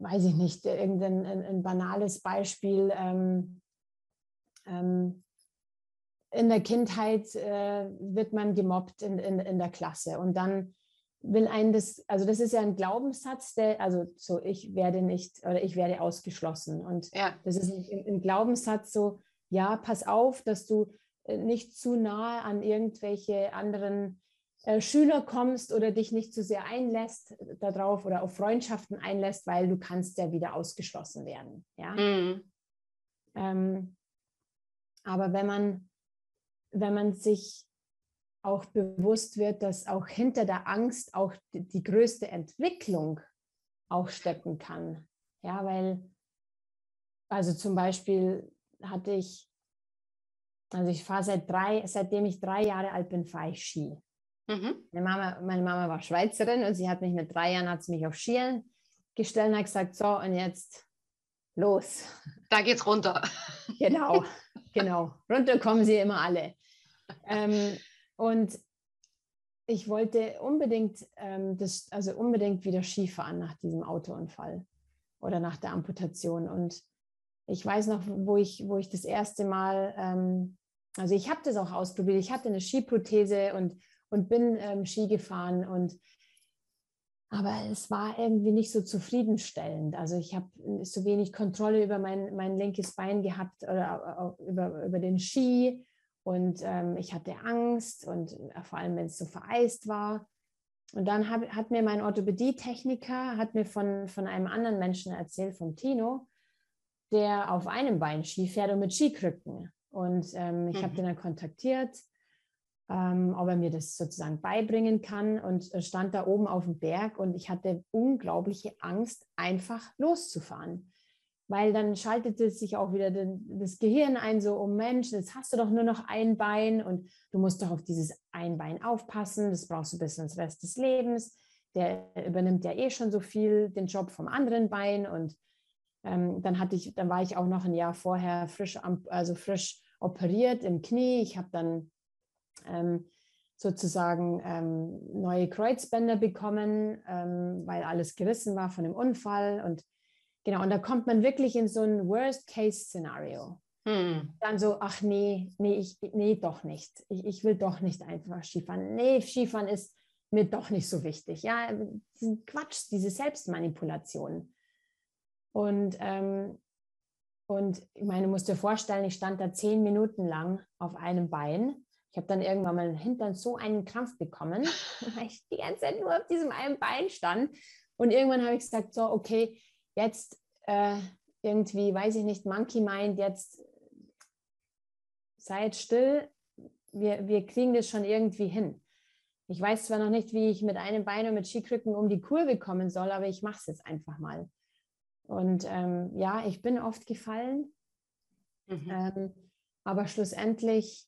weiß ich nicht, irgendein ein, ein banales Beispiel. Ähm, ähm, in der Kindheit äh, wird man gemobbt in, in, in der Klasse und dann will einen das, also das ist ja ein Glaubenssatz, der, also so, ich werde nicht oder ich werde ausgeschlossen. Und ja. das ist ein, ein, Glaubenssatz so, ja, pass auf, dass du äh, nicht zu nahe an irgendwelche anderen äh, Schüler kommst oder dich nicht zu sehr einlässt äh, darauf oder auf Freundschaften einlässt, weil du kannst ja wieder ausgeschlossen werden. Ja. Mhm. Ähm, aber wenn man, wenn man sich auch bewusst wird, dass auch hinter der Angst auch die, die größte Entwicklung auch stecken kann. Ja, weil, also zum Beispiel hatte ich, also ich fahre seit drei, seitdem ich drei Jahre alt bin, fahre ich Ski. Mhm. Meine, Mama, meine Mama war Schweizerin und sie hat mich mit drei Jahren hat sie mich auf Skiern gestellt und hat gesagt, so und jetzt los. Da geht's runter. Genau, genau. Runter kommen sie immer alle. Ähm, und ich wollte unbedingt ähm, das, also unbedingt wieder Skifahren nach diesem Autounfall oder nach der Amputation. Und ich weiß noch, wo ich, wo ich das erste Mal, ähm, also ich habe das auch ausprobiert. Ich hatte eine Skiprothese und, und bin ähm, Ski gefahren und aber es war irgendwie nicht so zufriedenstellend. Also ich habe so wenig Kontrolle über mein, mein linkes Bein gehabt oder über, über den Ski. Und ähm, ich hatte Angst und äh, vor allem, wenn es so vereist war. Und dann hab, hat mir mein Orthopädietechniker, hat mir von, von einem anderen Menschen erzählt, von Tino, der auf einem Bein Ski fährt und mit Skikrücken. Und ähm, ich mhm. habe den dann kontaktiert, ähm, ob er mir das sozusagen beibringen kann und stand da oben auf dem Berg und ich hatte unglaubliche Angst, einfach loszufahren weil dann schaltete sich auch wieder das Gehirn ein, so, oh Mensch, jetzt hast du doch nur noch ein Bein und du musst doch auf dieses ein Bein aufpassen, das brauchst du bis ins Rest des Lebens. Der übernimmt ja eh schon so viel den Job vom anderen Bein und ähm, dann hatte ich, dann war ich auch noch ein Jahr vorher frisch, also frisch operiert im Knie. Ich habe dann ähm, sozusagen ähm, neue Kreuzbänder bekommen, ähm, weil alles gerissen war von dem Unfall und Genau, und da kommt man wirklich in so ein Worst-Case-Szenario. Hm. Dann so, ach nee, nee, ich, nee, doch nicht. Ich, ich will doch nicht einfach Skifahren. Nee, Skifahren ist mir doch nicht so wichtig. Ja, Quatsch, diese Selbstmanipulation. Und, ähm, und ich meine, du musst dir vorstellen, ich stand da zehn Minuten lang auf einem Bein. Ich habe dann irgendwann mal Hintern so einen Krampf bekommen, weil ich die ganze Zeit nur auf diesem einen Bein stand. Und irgendwann habe ich gesagt, so, okay, jetzt äh, irgendwie, weiß ich nicht, Monkey Mind, jetzt seid still, wir, wir kriegen das schon irgendwie hin. Ich weiß zwar noch nicht, wie ich mit einem Bein und mit Skikrücken um die Kurve kommen soll, aber ich mache es jetzt einfach mal. Und ähm, ja, ich bin oft gefallen, mhm. ähm, aber schlussendlich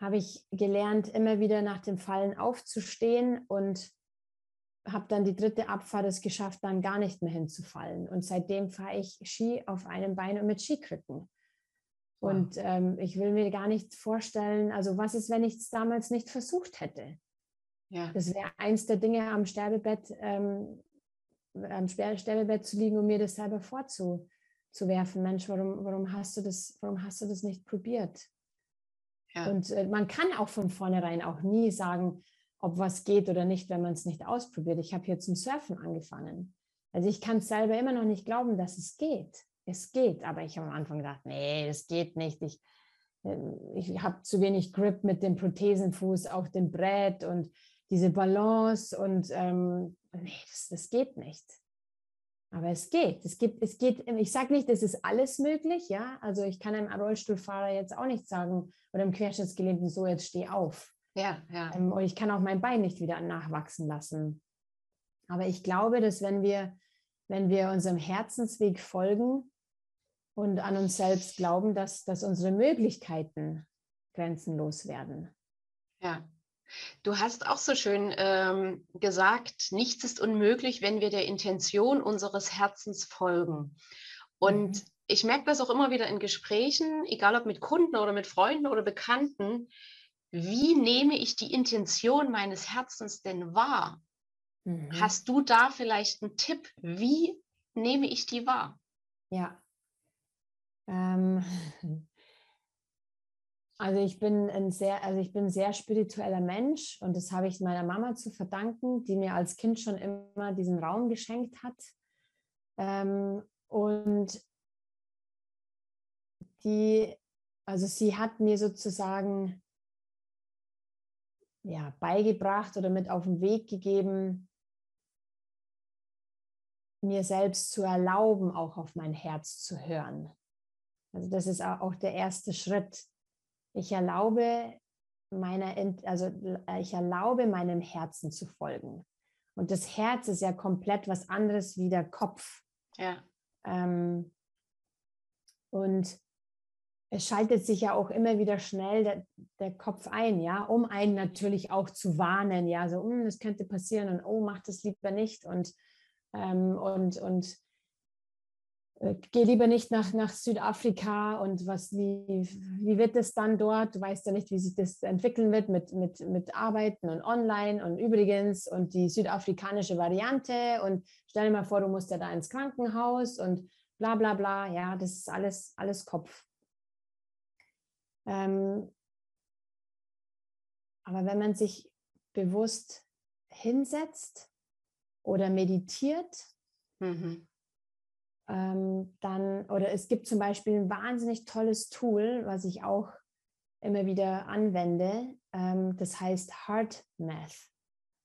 habe ich gelernt, immer wieder nach dem Fallen aufzustehen und habe dann die dritte Abfahrt es geschafft, dann gar nicht mehr hinzufallen. Und seitdem fahre ich Ski auf einem Bein und mit Skikrücken. Und ähm, ich will mir gar nicht vorstellen, also was ist, wenn ich es damals nicht versucht hätte? Ja. Das wäre eins der Dinge am Sterbebett, ähm, am Sterbebett zu liegen und mir das selber vorzuwerfen. Mensch, warum, warum, hast du das, warum hast du das nicht probiert? Ja. Und äh, man kann auch von vornherein auch nie sagen, ob was geht oder nicht, wenn man es nicht ausprobiert. Ich habe hier zum Surfen angefangen. Also ich kann es selber immer noch nicht glauben, dass es geht. Es geht, aber ich habe am Anfang gedacht, nee, es geht nicht. Ich, ähm, ich habe zu wenig Grip mit dem Prothesenfuß auf dem Brett und diese Balance und ähm, nee, das, das geht nicht. Aber es geht. Es gibt, es geht, ich sage nicht, es ist alles möglich, ja. Also ich kann einem Rollstuhlfahrer jetzt auch nicht sagen oder einem Querschnittsgelähmten so, jetzt steh auf. Ja, ja. Ähm, und ich kann auch mein Bein nicht wieder nachwachsen lassen. Aber ich glaube, dass wenn wir, wenn wir unserem Herzensweg folgen und an uns selbst glauben, dass, dass unsere Möglichkeiten grenzenlos werden. Ja. Du hast auch so schön ähm, gesagt, nichts ist unmöglich, wenn wir der Intention unseres Herzens folgen. Und mhm ich merke das auch immer wieder in Gesprächen, egal ob mit Kunden oder mit Freunden oder Bekannten, wie nehme ich die Intention meines Herzens denn wahr? Mhm. Hast du da vielleicht einen Tipp? Wie nehme ich die wahr? Ja. Ähm, also ich bin ein sehr, also ich bin sehr spiritueller Mensch und das habe ich meiner Mama zu verdanken, die mir als Kind schon immer diesen Raum geschenkt hat. Ähm, und die, also sie hat mir sozusagen ja, beigebracht oder mit auf den Weg gegeben, mir selbst zu erlauben, auch auf mein Herz zu hören. Also das ist auch der erste Schritt. Ich erlaube meiner, also ich erlaube meinem Herzen zu folgen. Und das Herz ist ja komplett was anderes wie der Kopf. Ja. Ähm, und es schaltet sich ja auch immer wieder schnell der, der, Kopf ein, ja, um einen natürlich auch zu warnen, ja, so, hm, das könnte passieren und oh, mach das lieber nicht und, ähm, und, und äh, geh lieber nicht nach, nach Südafrika und was, wie, wie wird es dann dort? Du weißt ja nicht, wie sich das entwickeln wird mit, mit, mit Arbeiten und online und übrigens und die südafrikanische Variante und stell dir mal vor, du musst ja da ins Krankenhaus und bla bla bla, ja, das ist alles, alles Kopf. Ähm, aber wenn man sich bewusst hinsetzt oder meditiert, mhm. ähm, dann, oder es gibt zum Beispiel ein wahnsinnig tolles Tool, was ich auch immer wieder anwende, ähm, das heißt Heart Math.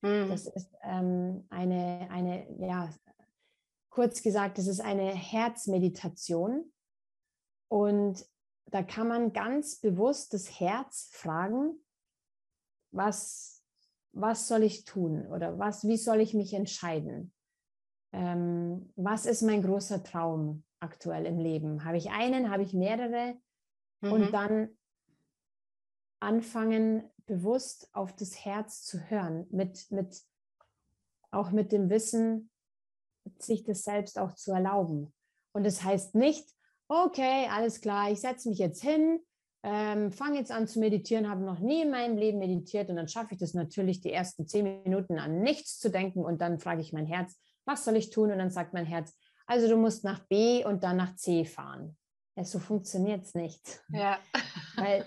Mhm. Das ist ähm, eine, eine, ja, kurz gesagt, das ist eine Herzmeditation. Und da kann man ganz bewusst das Herz fragen, was, was soll ich tun oder was, wie soll ich mich entscheiden? Ähm, was ist mein großer Traum aktuell im Leben? Habe ich einen, habe ich mehrere? Mhm. Und dann anfangen, bewusst auf das Herz zu hören, mit, mit, auch mit dem Wissen, sich das selbst auch zu erlauben. Und das heißt nicht, okay, alles klar, ich setze mich jetzt hin, ähm, fange jetzt an zu meditieren, habe noch nie in meinem Leben meditiert und dann schaffe ich das natürlich die ersten zehn Minuten an nichts zu denken und dann frage ich mein Herz, was soll ich tun? Und dann sagt mein Herz, also du musst nach B und dann nach C fahren. Ja, so funktioniert es nicht. Ja. Weil,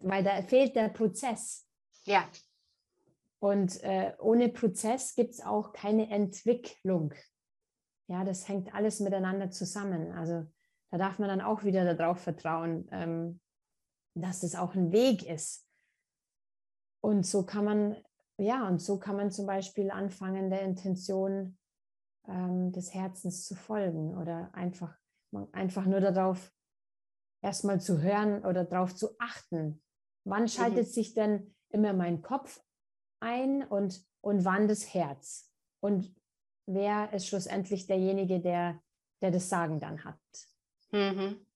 weil da fehlt der Prozess. Ja. Und äh, ohne Prozess gibt es auch keine Entwicklung. Ja, das hängt alles miteinander zusammen. Also da darf man dann auch wieder darauf vertrauen, ähm, dass es auch ein Weg ist. Und so kann man, ja, und so kann man zum Beispiel anfangen, der Intention ähm, des Herzens zu folgen oder einfach, einfach nur darauf erstmal zu hören oder darauf zu achten. Wann schaltet mhm. sich denn immer mein Kopf ein und, und wann das Herz? Und wer ist schlussendlich derjenige, der, der das Sagen dann hat? Mhm.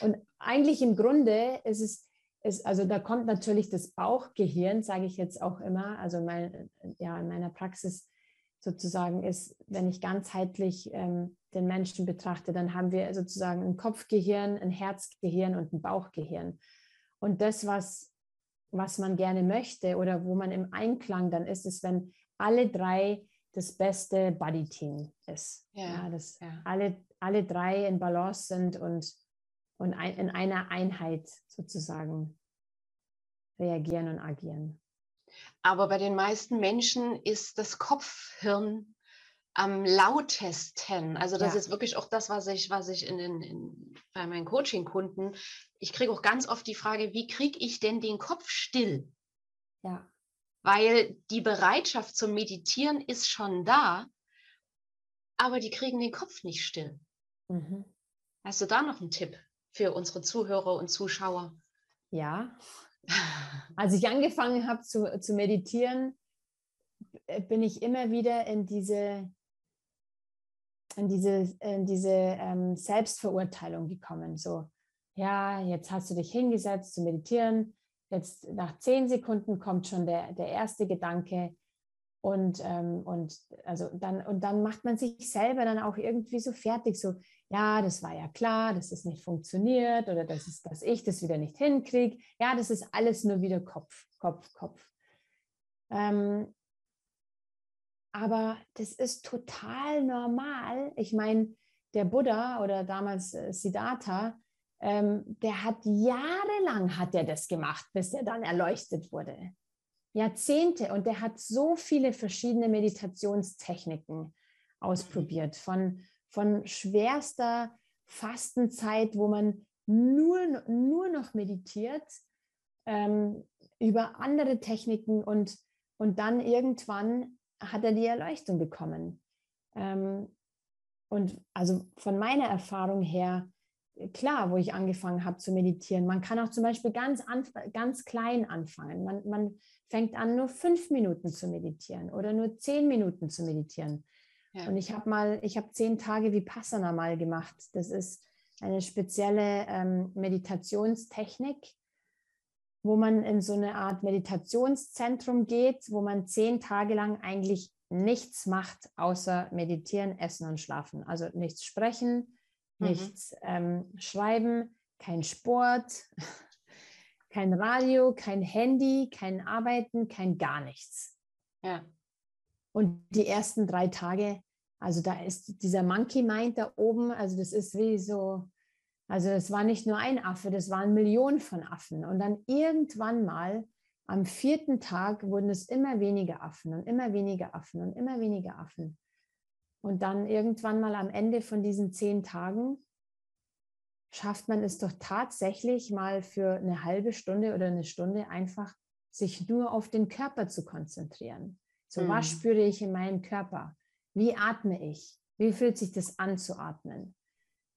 Und eigentlich im Grunde ist es, ist, also da kommt natürlich das Bauchgehirn, sage ich jetzt auch immer, also mein, ja, in meiner Praxis sozusagen ist, wenn ich ganzheitlich ähm, den Menschen betrachte, dann haben wir sozusagen ein Kopfgehirn, ein Herzgehirn und ein Bauchgehirn. Und das, was, was man gerne möchte oder wo man im Einklang dann ist, ist, wenn alle drei das beste Buddy-Team ist. Ja, ja dass ja. Alle, alle drei in Balance sind und, und ein, in einer Einheit sozusagen reagieren und agieren. Aber bei den meisten Menschen ist das Kopfhirn am lautesten. Also das ja. ist wirklich auch das, was ich, was ich in den, in, bei meinen Coaching-Kunden, ich kriege auch ganz oft die Frage, wie kriege ich denn den Kopf still? Ja. Weil die Bereitschaft zum Meditieren ist schon da, aber die kriegen den Kopf nicht still. Mhm. Hast du da noch einen Tipp für unsere Zuhörer und Zuschauer? Ja. Als ich angefangen habe zu, zu meditieren, bin ich immer wieder in diese, in diese, in diese ähm, Selbstverurteilung gekommen. So, ja, jetzt hast du dich hingesetzt zu meditieren. Jetzt nach zehn Sekunden kommt schon der, der erste Gedanke, Und, ähm, und, also dann, und dann macht man sich selber dann auch irgendwie so fertig, so, ja, das war ja klar, dass es nicht funktioniert oder dass, es, dass ich das wieder nicht hinkriege. Ja, das ist alles nur wieder Kopf, Kopf, Kopf. Ähm, aber das ist total normal. Ich meine, der Buddha oder damals äh, Siddhartha, ähm, der hat jahrelang hat er das gemacht, bis er dann erleuchtet wurde. Jahrzehnte und der hat so viele verschiedene Meditationstechniken ausprobiert, von, von schwerster Fastenzeit, wo man nur, nur noch meditiert, ähm, über andere Techniken und, und dann irgendwann hat er die Erleuchtung bekommen. Ähm, und also von meiner Erfahrung her, klar, wo ich angefangen habe zu meditieren. Man kann auch zum Beispiel ganz, ganz klein anfangen. Man, man fängt an, nur fünf Minuten zu meditieren oder nur zehn Minuten zu meditieren. Ja. Und ich habe mal, ich habe zehn Tage Vipassana mal gemacht. Das ist eine spezielle ähm, Meditationstechnik, wo man in so eine Art Meditationszentrum geht, wo man zehn Tage lang eigentlich nichts macht, außer meditieren, essen und schlafen. Also nichts sprechen, mhm. nichts ähm, schreiben, kein Sport, kein Radio, kein Handy, kein Arbeiten, kein gar nichts. Ja. Und die ersten drei Tage, also da ist dieser Monkey Mind da oben, also das ist wie so, also es war nicht nur ein Affe, das waren Millionen von Affen. Und dann irgendwann mal am vierten Tag wurden es immer weniger Affen und immer weniger Affen und immer weniger Affen. Und dann irgendwann mal am Ende von diesen zehn Tagen schafft man es doch tatsächlich mal für eine halbe Stunde oder eine Stunde einfach sich nur auf den Körper zu konzentrieren. So, mhm. was spüre ich in meinem Körper? Wie atme ich? Wie fühlt sich das an zu atmen?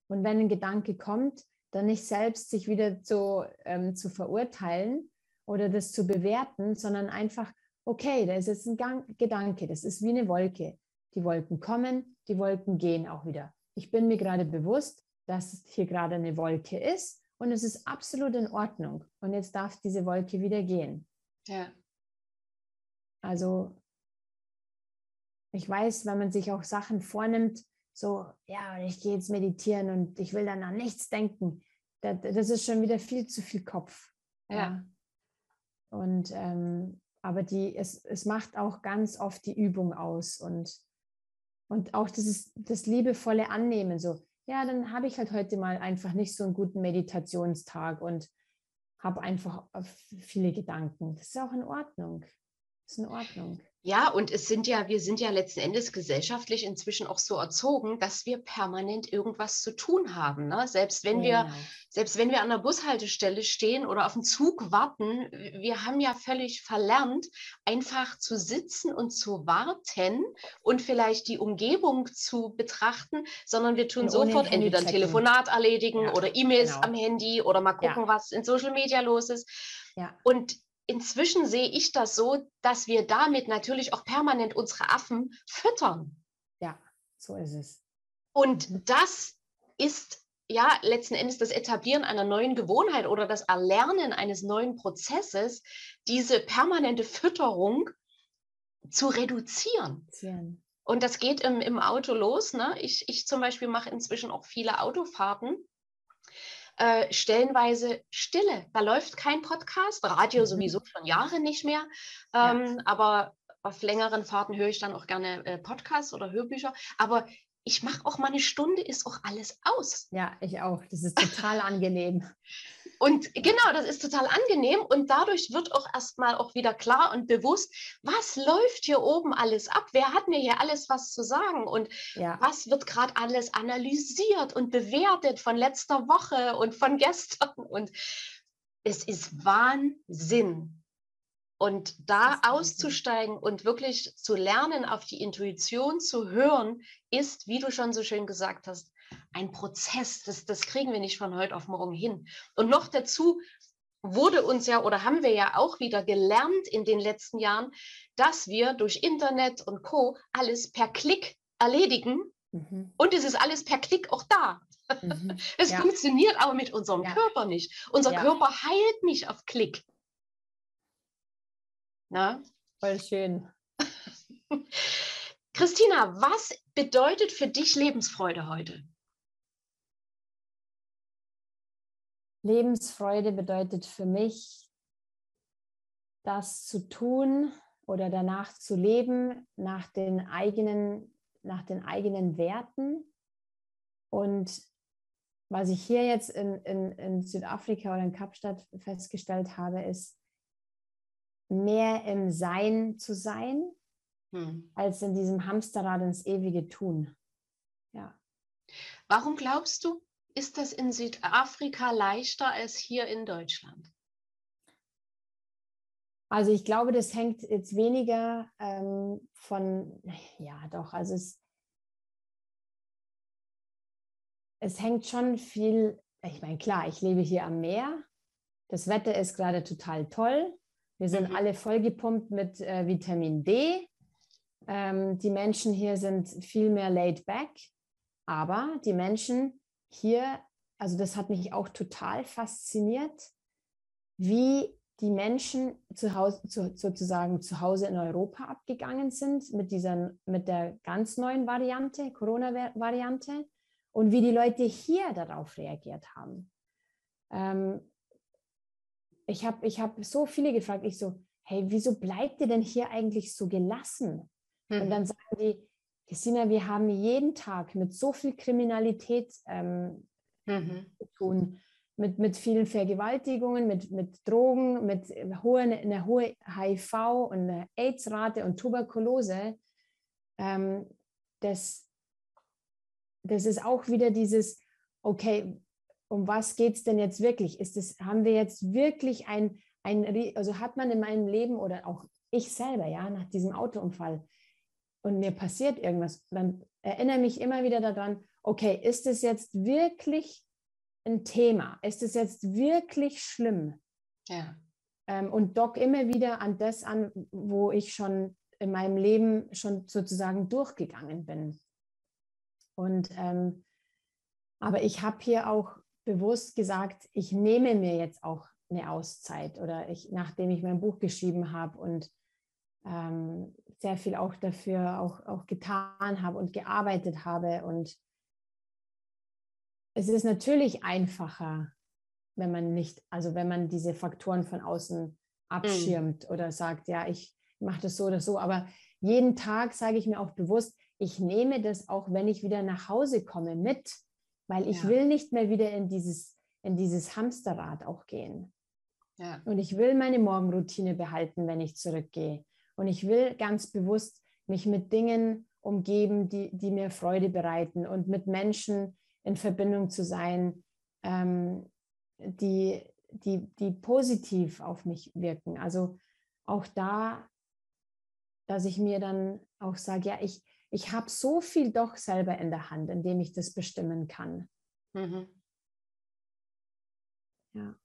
Und wenn ein Gedanke kommt, dann nicht selbst sich wieder zu, ähm, zu verurteilen oder das zu bewerten, sondern einfach, okay, da ist jetzt ein Gang Gedanke, das ist wie eine Wolke. Die Wolken kommen, die Wolken gehen auch wieder. Ich bin mir gerade bewusst, dass hier gerade eine Wolke ist und es ist absolut in Ordnung. Und jetzt darf diese Wolke wieder gehen. Ja. Also ich weiß, wenn man sich auch Sachen vornimmt, so, ja, ich gehe jetzt meditieren und ich will dann an nichts denken. Das, das ist schon wieder viel zu viel Kopf. Ja. ja. Und ähm, aber die, es, es macht auch ganz oft die Übung aus und, und auch das, das liebevolle Annehmen. So, ja, dann habe ich halt heute mal einfach nicht so einen guten Meditationstag und habe einfach viele Gedanken. Das ist auch in Ordnung. Ist in Ordnung. Ja, und es sind ja, wir sind ja letzten Endes gesellschaftlich inzwischen auch so erzogen, dass wir permanent irgendwas zu tun haben. Ne? Selbst wenn wir, genau. selbst wenn wir an der Bushaltestelle stehen oder auf den Zug warten, wir haben ja völlig verlernt, einfach zu sitzen und zu warten und vielleicht die Umgebung zu betrachten, sondern wir tun sofort entweder ein Telefonat erledigen ja, oder E-Mails genau. am Handy oder mal gucken, ja. was in Social Media los ist. Ja. Und inzwischen sehe ich das so, dass wir damit natürlich auch permanent unsere Affen füttern. Ja, so ist es. Und das ist ja letzten Endes das Etablieren einer neuen Gewohnheit oder das Erlernen eines neuen Prozesses, diese permanente Fütterung zu reduzieren. Und das geht im, im Auto los. Ne? Ich, ich zum Beispiel mache inzwischen auch viele Autofahrten äh, stellenweise Stille. Da läuft kein Podcast, Radio mhm. sowieso schon Jahre nicht mehr. Ähm, ja. Aber auf längeren Fahrten höre ich dann auch gerne äh, Podcasts oder Hörbücher. Aber ich mache auch mal eine Stunde, ist auch alles aus. Ja, ich auch. Das ist total angenehm. Und genau, das ist total angenehm und dadurch wird auch erstmal auch wieder klar und bewusst, was läuft hier oben alles ab? Wer hat mir hier alles was zu sagen und ja. was wird gerade alles analysiert und bewertet von letzter Woche und von gestern? Und es ist Wahnsinn. Und da auszusteigen und wirklich zu lernen, auf die Intuition zu hören, ist, wie du schon so schön gesagt hast, ein Prozess. Das, das kriegen wir nicht von heute auf morgen hin. Und noch dazu wurde uns ja oder haben wir ja auch wieder gelernt in den letzten Jahren, dass wir durch Internet und Co. alles per Klick erledigen. Mhm. Und es ist alles per Klick auch da. Mhm. Es ja. funktioniert aber mit unserem ja. Körper nicht. Unser ja. Körper heilt nicht auf Klick. Na? Voll schön. Christina, was bedeutet für dich Lebensfreude heute? Lebensfreude bedeutet für mich, das zu tun oder danach zu leben, nach den eigenen, nach den eigenen Werten. Und was ich hier jetzt in, in, in Südafrika oder in Kapstadt festgestellt habe, ist, mehr im Sein zu sein, hm. als in diesem Hamsterrad ins ewige Tun. Ja. Warum glaubst du, ist das in Südafrika leichter als hier in Deutschland? Also ich glaube, das hängt jetzt weniger ähm, von, ja doch, also es, es hängt schon viel, ich meine, klar, ich lebe hier am Meer, das Wetter ist gerade total toll, wir sind mhm. alle vollgepumpt mit äh, Vitamin D, ähm, die Menschen hier sind viel mehr laid back, aber die Menschen hier, also das hat mich auch total fasziniert, wie die Menschen zu Hause, zu, sozusagen zu Hause in Europa abgegangen sind mit, dieser, mit der ganz neuen Variante, Corona-Variante, und wie die Leute hier darauf reagiert haben. Ähm, ich habe ich hab so viele gefragt, ich so, hey, wieso bleibt ihr denn hier eigentlich so gelassen? Mhm. Und dann sagen die, Christina, wir haben jeden Tag mit so viel Kriminalität ähm, mhm. zu tun, mit, mit vielen Vergewaltigungen, mit, mit Drogen, mit hohe, einer hohen HIV und einer AIDS-Rate und Tuberkulose. Ähm, das, das ist auch wieder dieses, okay, um was geht es denn jetzt wirklich? Ist es, haben wir jetzt wirklich ein, ein, also hat man in meinem Leben oder auch ich selber, ja, nach diesem Autounfall, und mir passiert irgendwas, dann erinnere mich immer wieder daran, okay, ist es jetzt wirklich ein Thema? Ist es jetzt wirklich schlimm? Ja. Ähm, und dock immer wieder an das an, wo ich schon in meinem Leben schon sozusagen durchgegangen bin. Und ähm, aber ich habe hier auch bewusst gesagt, ich nehme mir jetzt auch eine Auszeit oder ich, nachdem ich mein Buch geschrieben habe und ähm, sehr viel auch dafür auch, auch getan habe und gearbeitet habe. Und es ist natürlich einfacher, wenn man nicht, also wenn man diese Faktoren von außen abschirmt mhm. oder sagt, ja, ich mache das so oder so. Aber jeden Tag sage ich mir auch bewusst, ich nehme das auch, wenn ich wieder nach Hause komme, mit, weil ich ja. will nicht mehr wieder in dieses, in dieses Hamsterrad auch gehen. Ja. Und ich will meine Morgenroutine behalten, wenn ich zurückgehe. Und ich will ganz bewusst mich mit Dingen umgeben, die, die mir Freude bereiten und mit Menschen in Verbindung zu sein, ähm, die, die, die positiv auf mich wirken. Also auch da, dass ich mir dann auch sage, ja, ich, ich habe so viel doch selber in der Hand, indem ich das bestimmen kann. Mhm. Ja.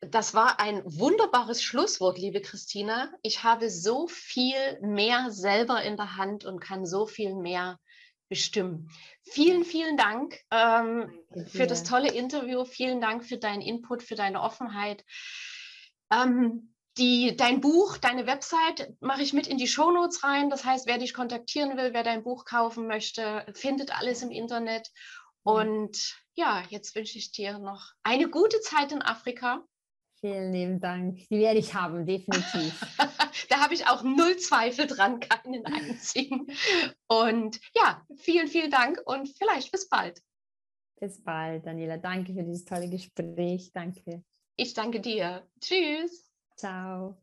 Das war ein wunderbares Schlusswort, liebe Christina. Ich habe so viel mehr selber in der Hand und kann so viel mehr bestimmen. Vielen, vielen Dank ähm, für das tolle Interview. Vielen Dank für deinen Input, für deine Offenheit. Ähm, die, dein Buch, deine Website mache ich mit in die Shownotes rein. Das heißt, wer dich kontaktieren will, wer dein Buch kaufen möchte, findet alles im Internet. Und ja, jetzt wünsche ich dir noch eine gute Zeit in Afrika. Vielen lieben Dank. Die werde ich haben, definitiv. da habe ich auch null Zweifel dran, keinen einzigen. Und ja, vielen, vielen Dank und vielleicht bis bald. Bis bald, Daniela. Danke für dieses tolle Gespräch. Danke. Ich danke dir. Tschüss. Ciao.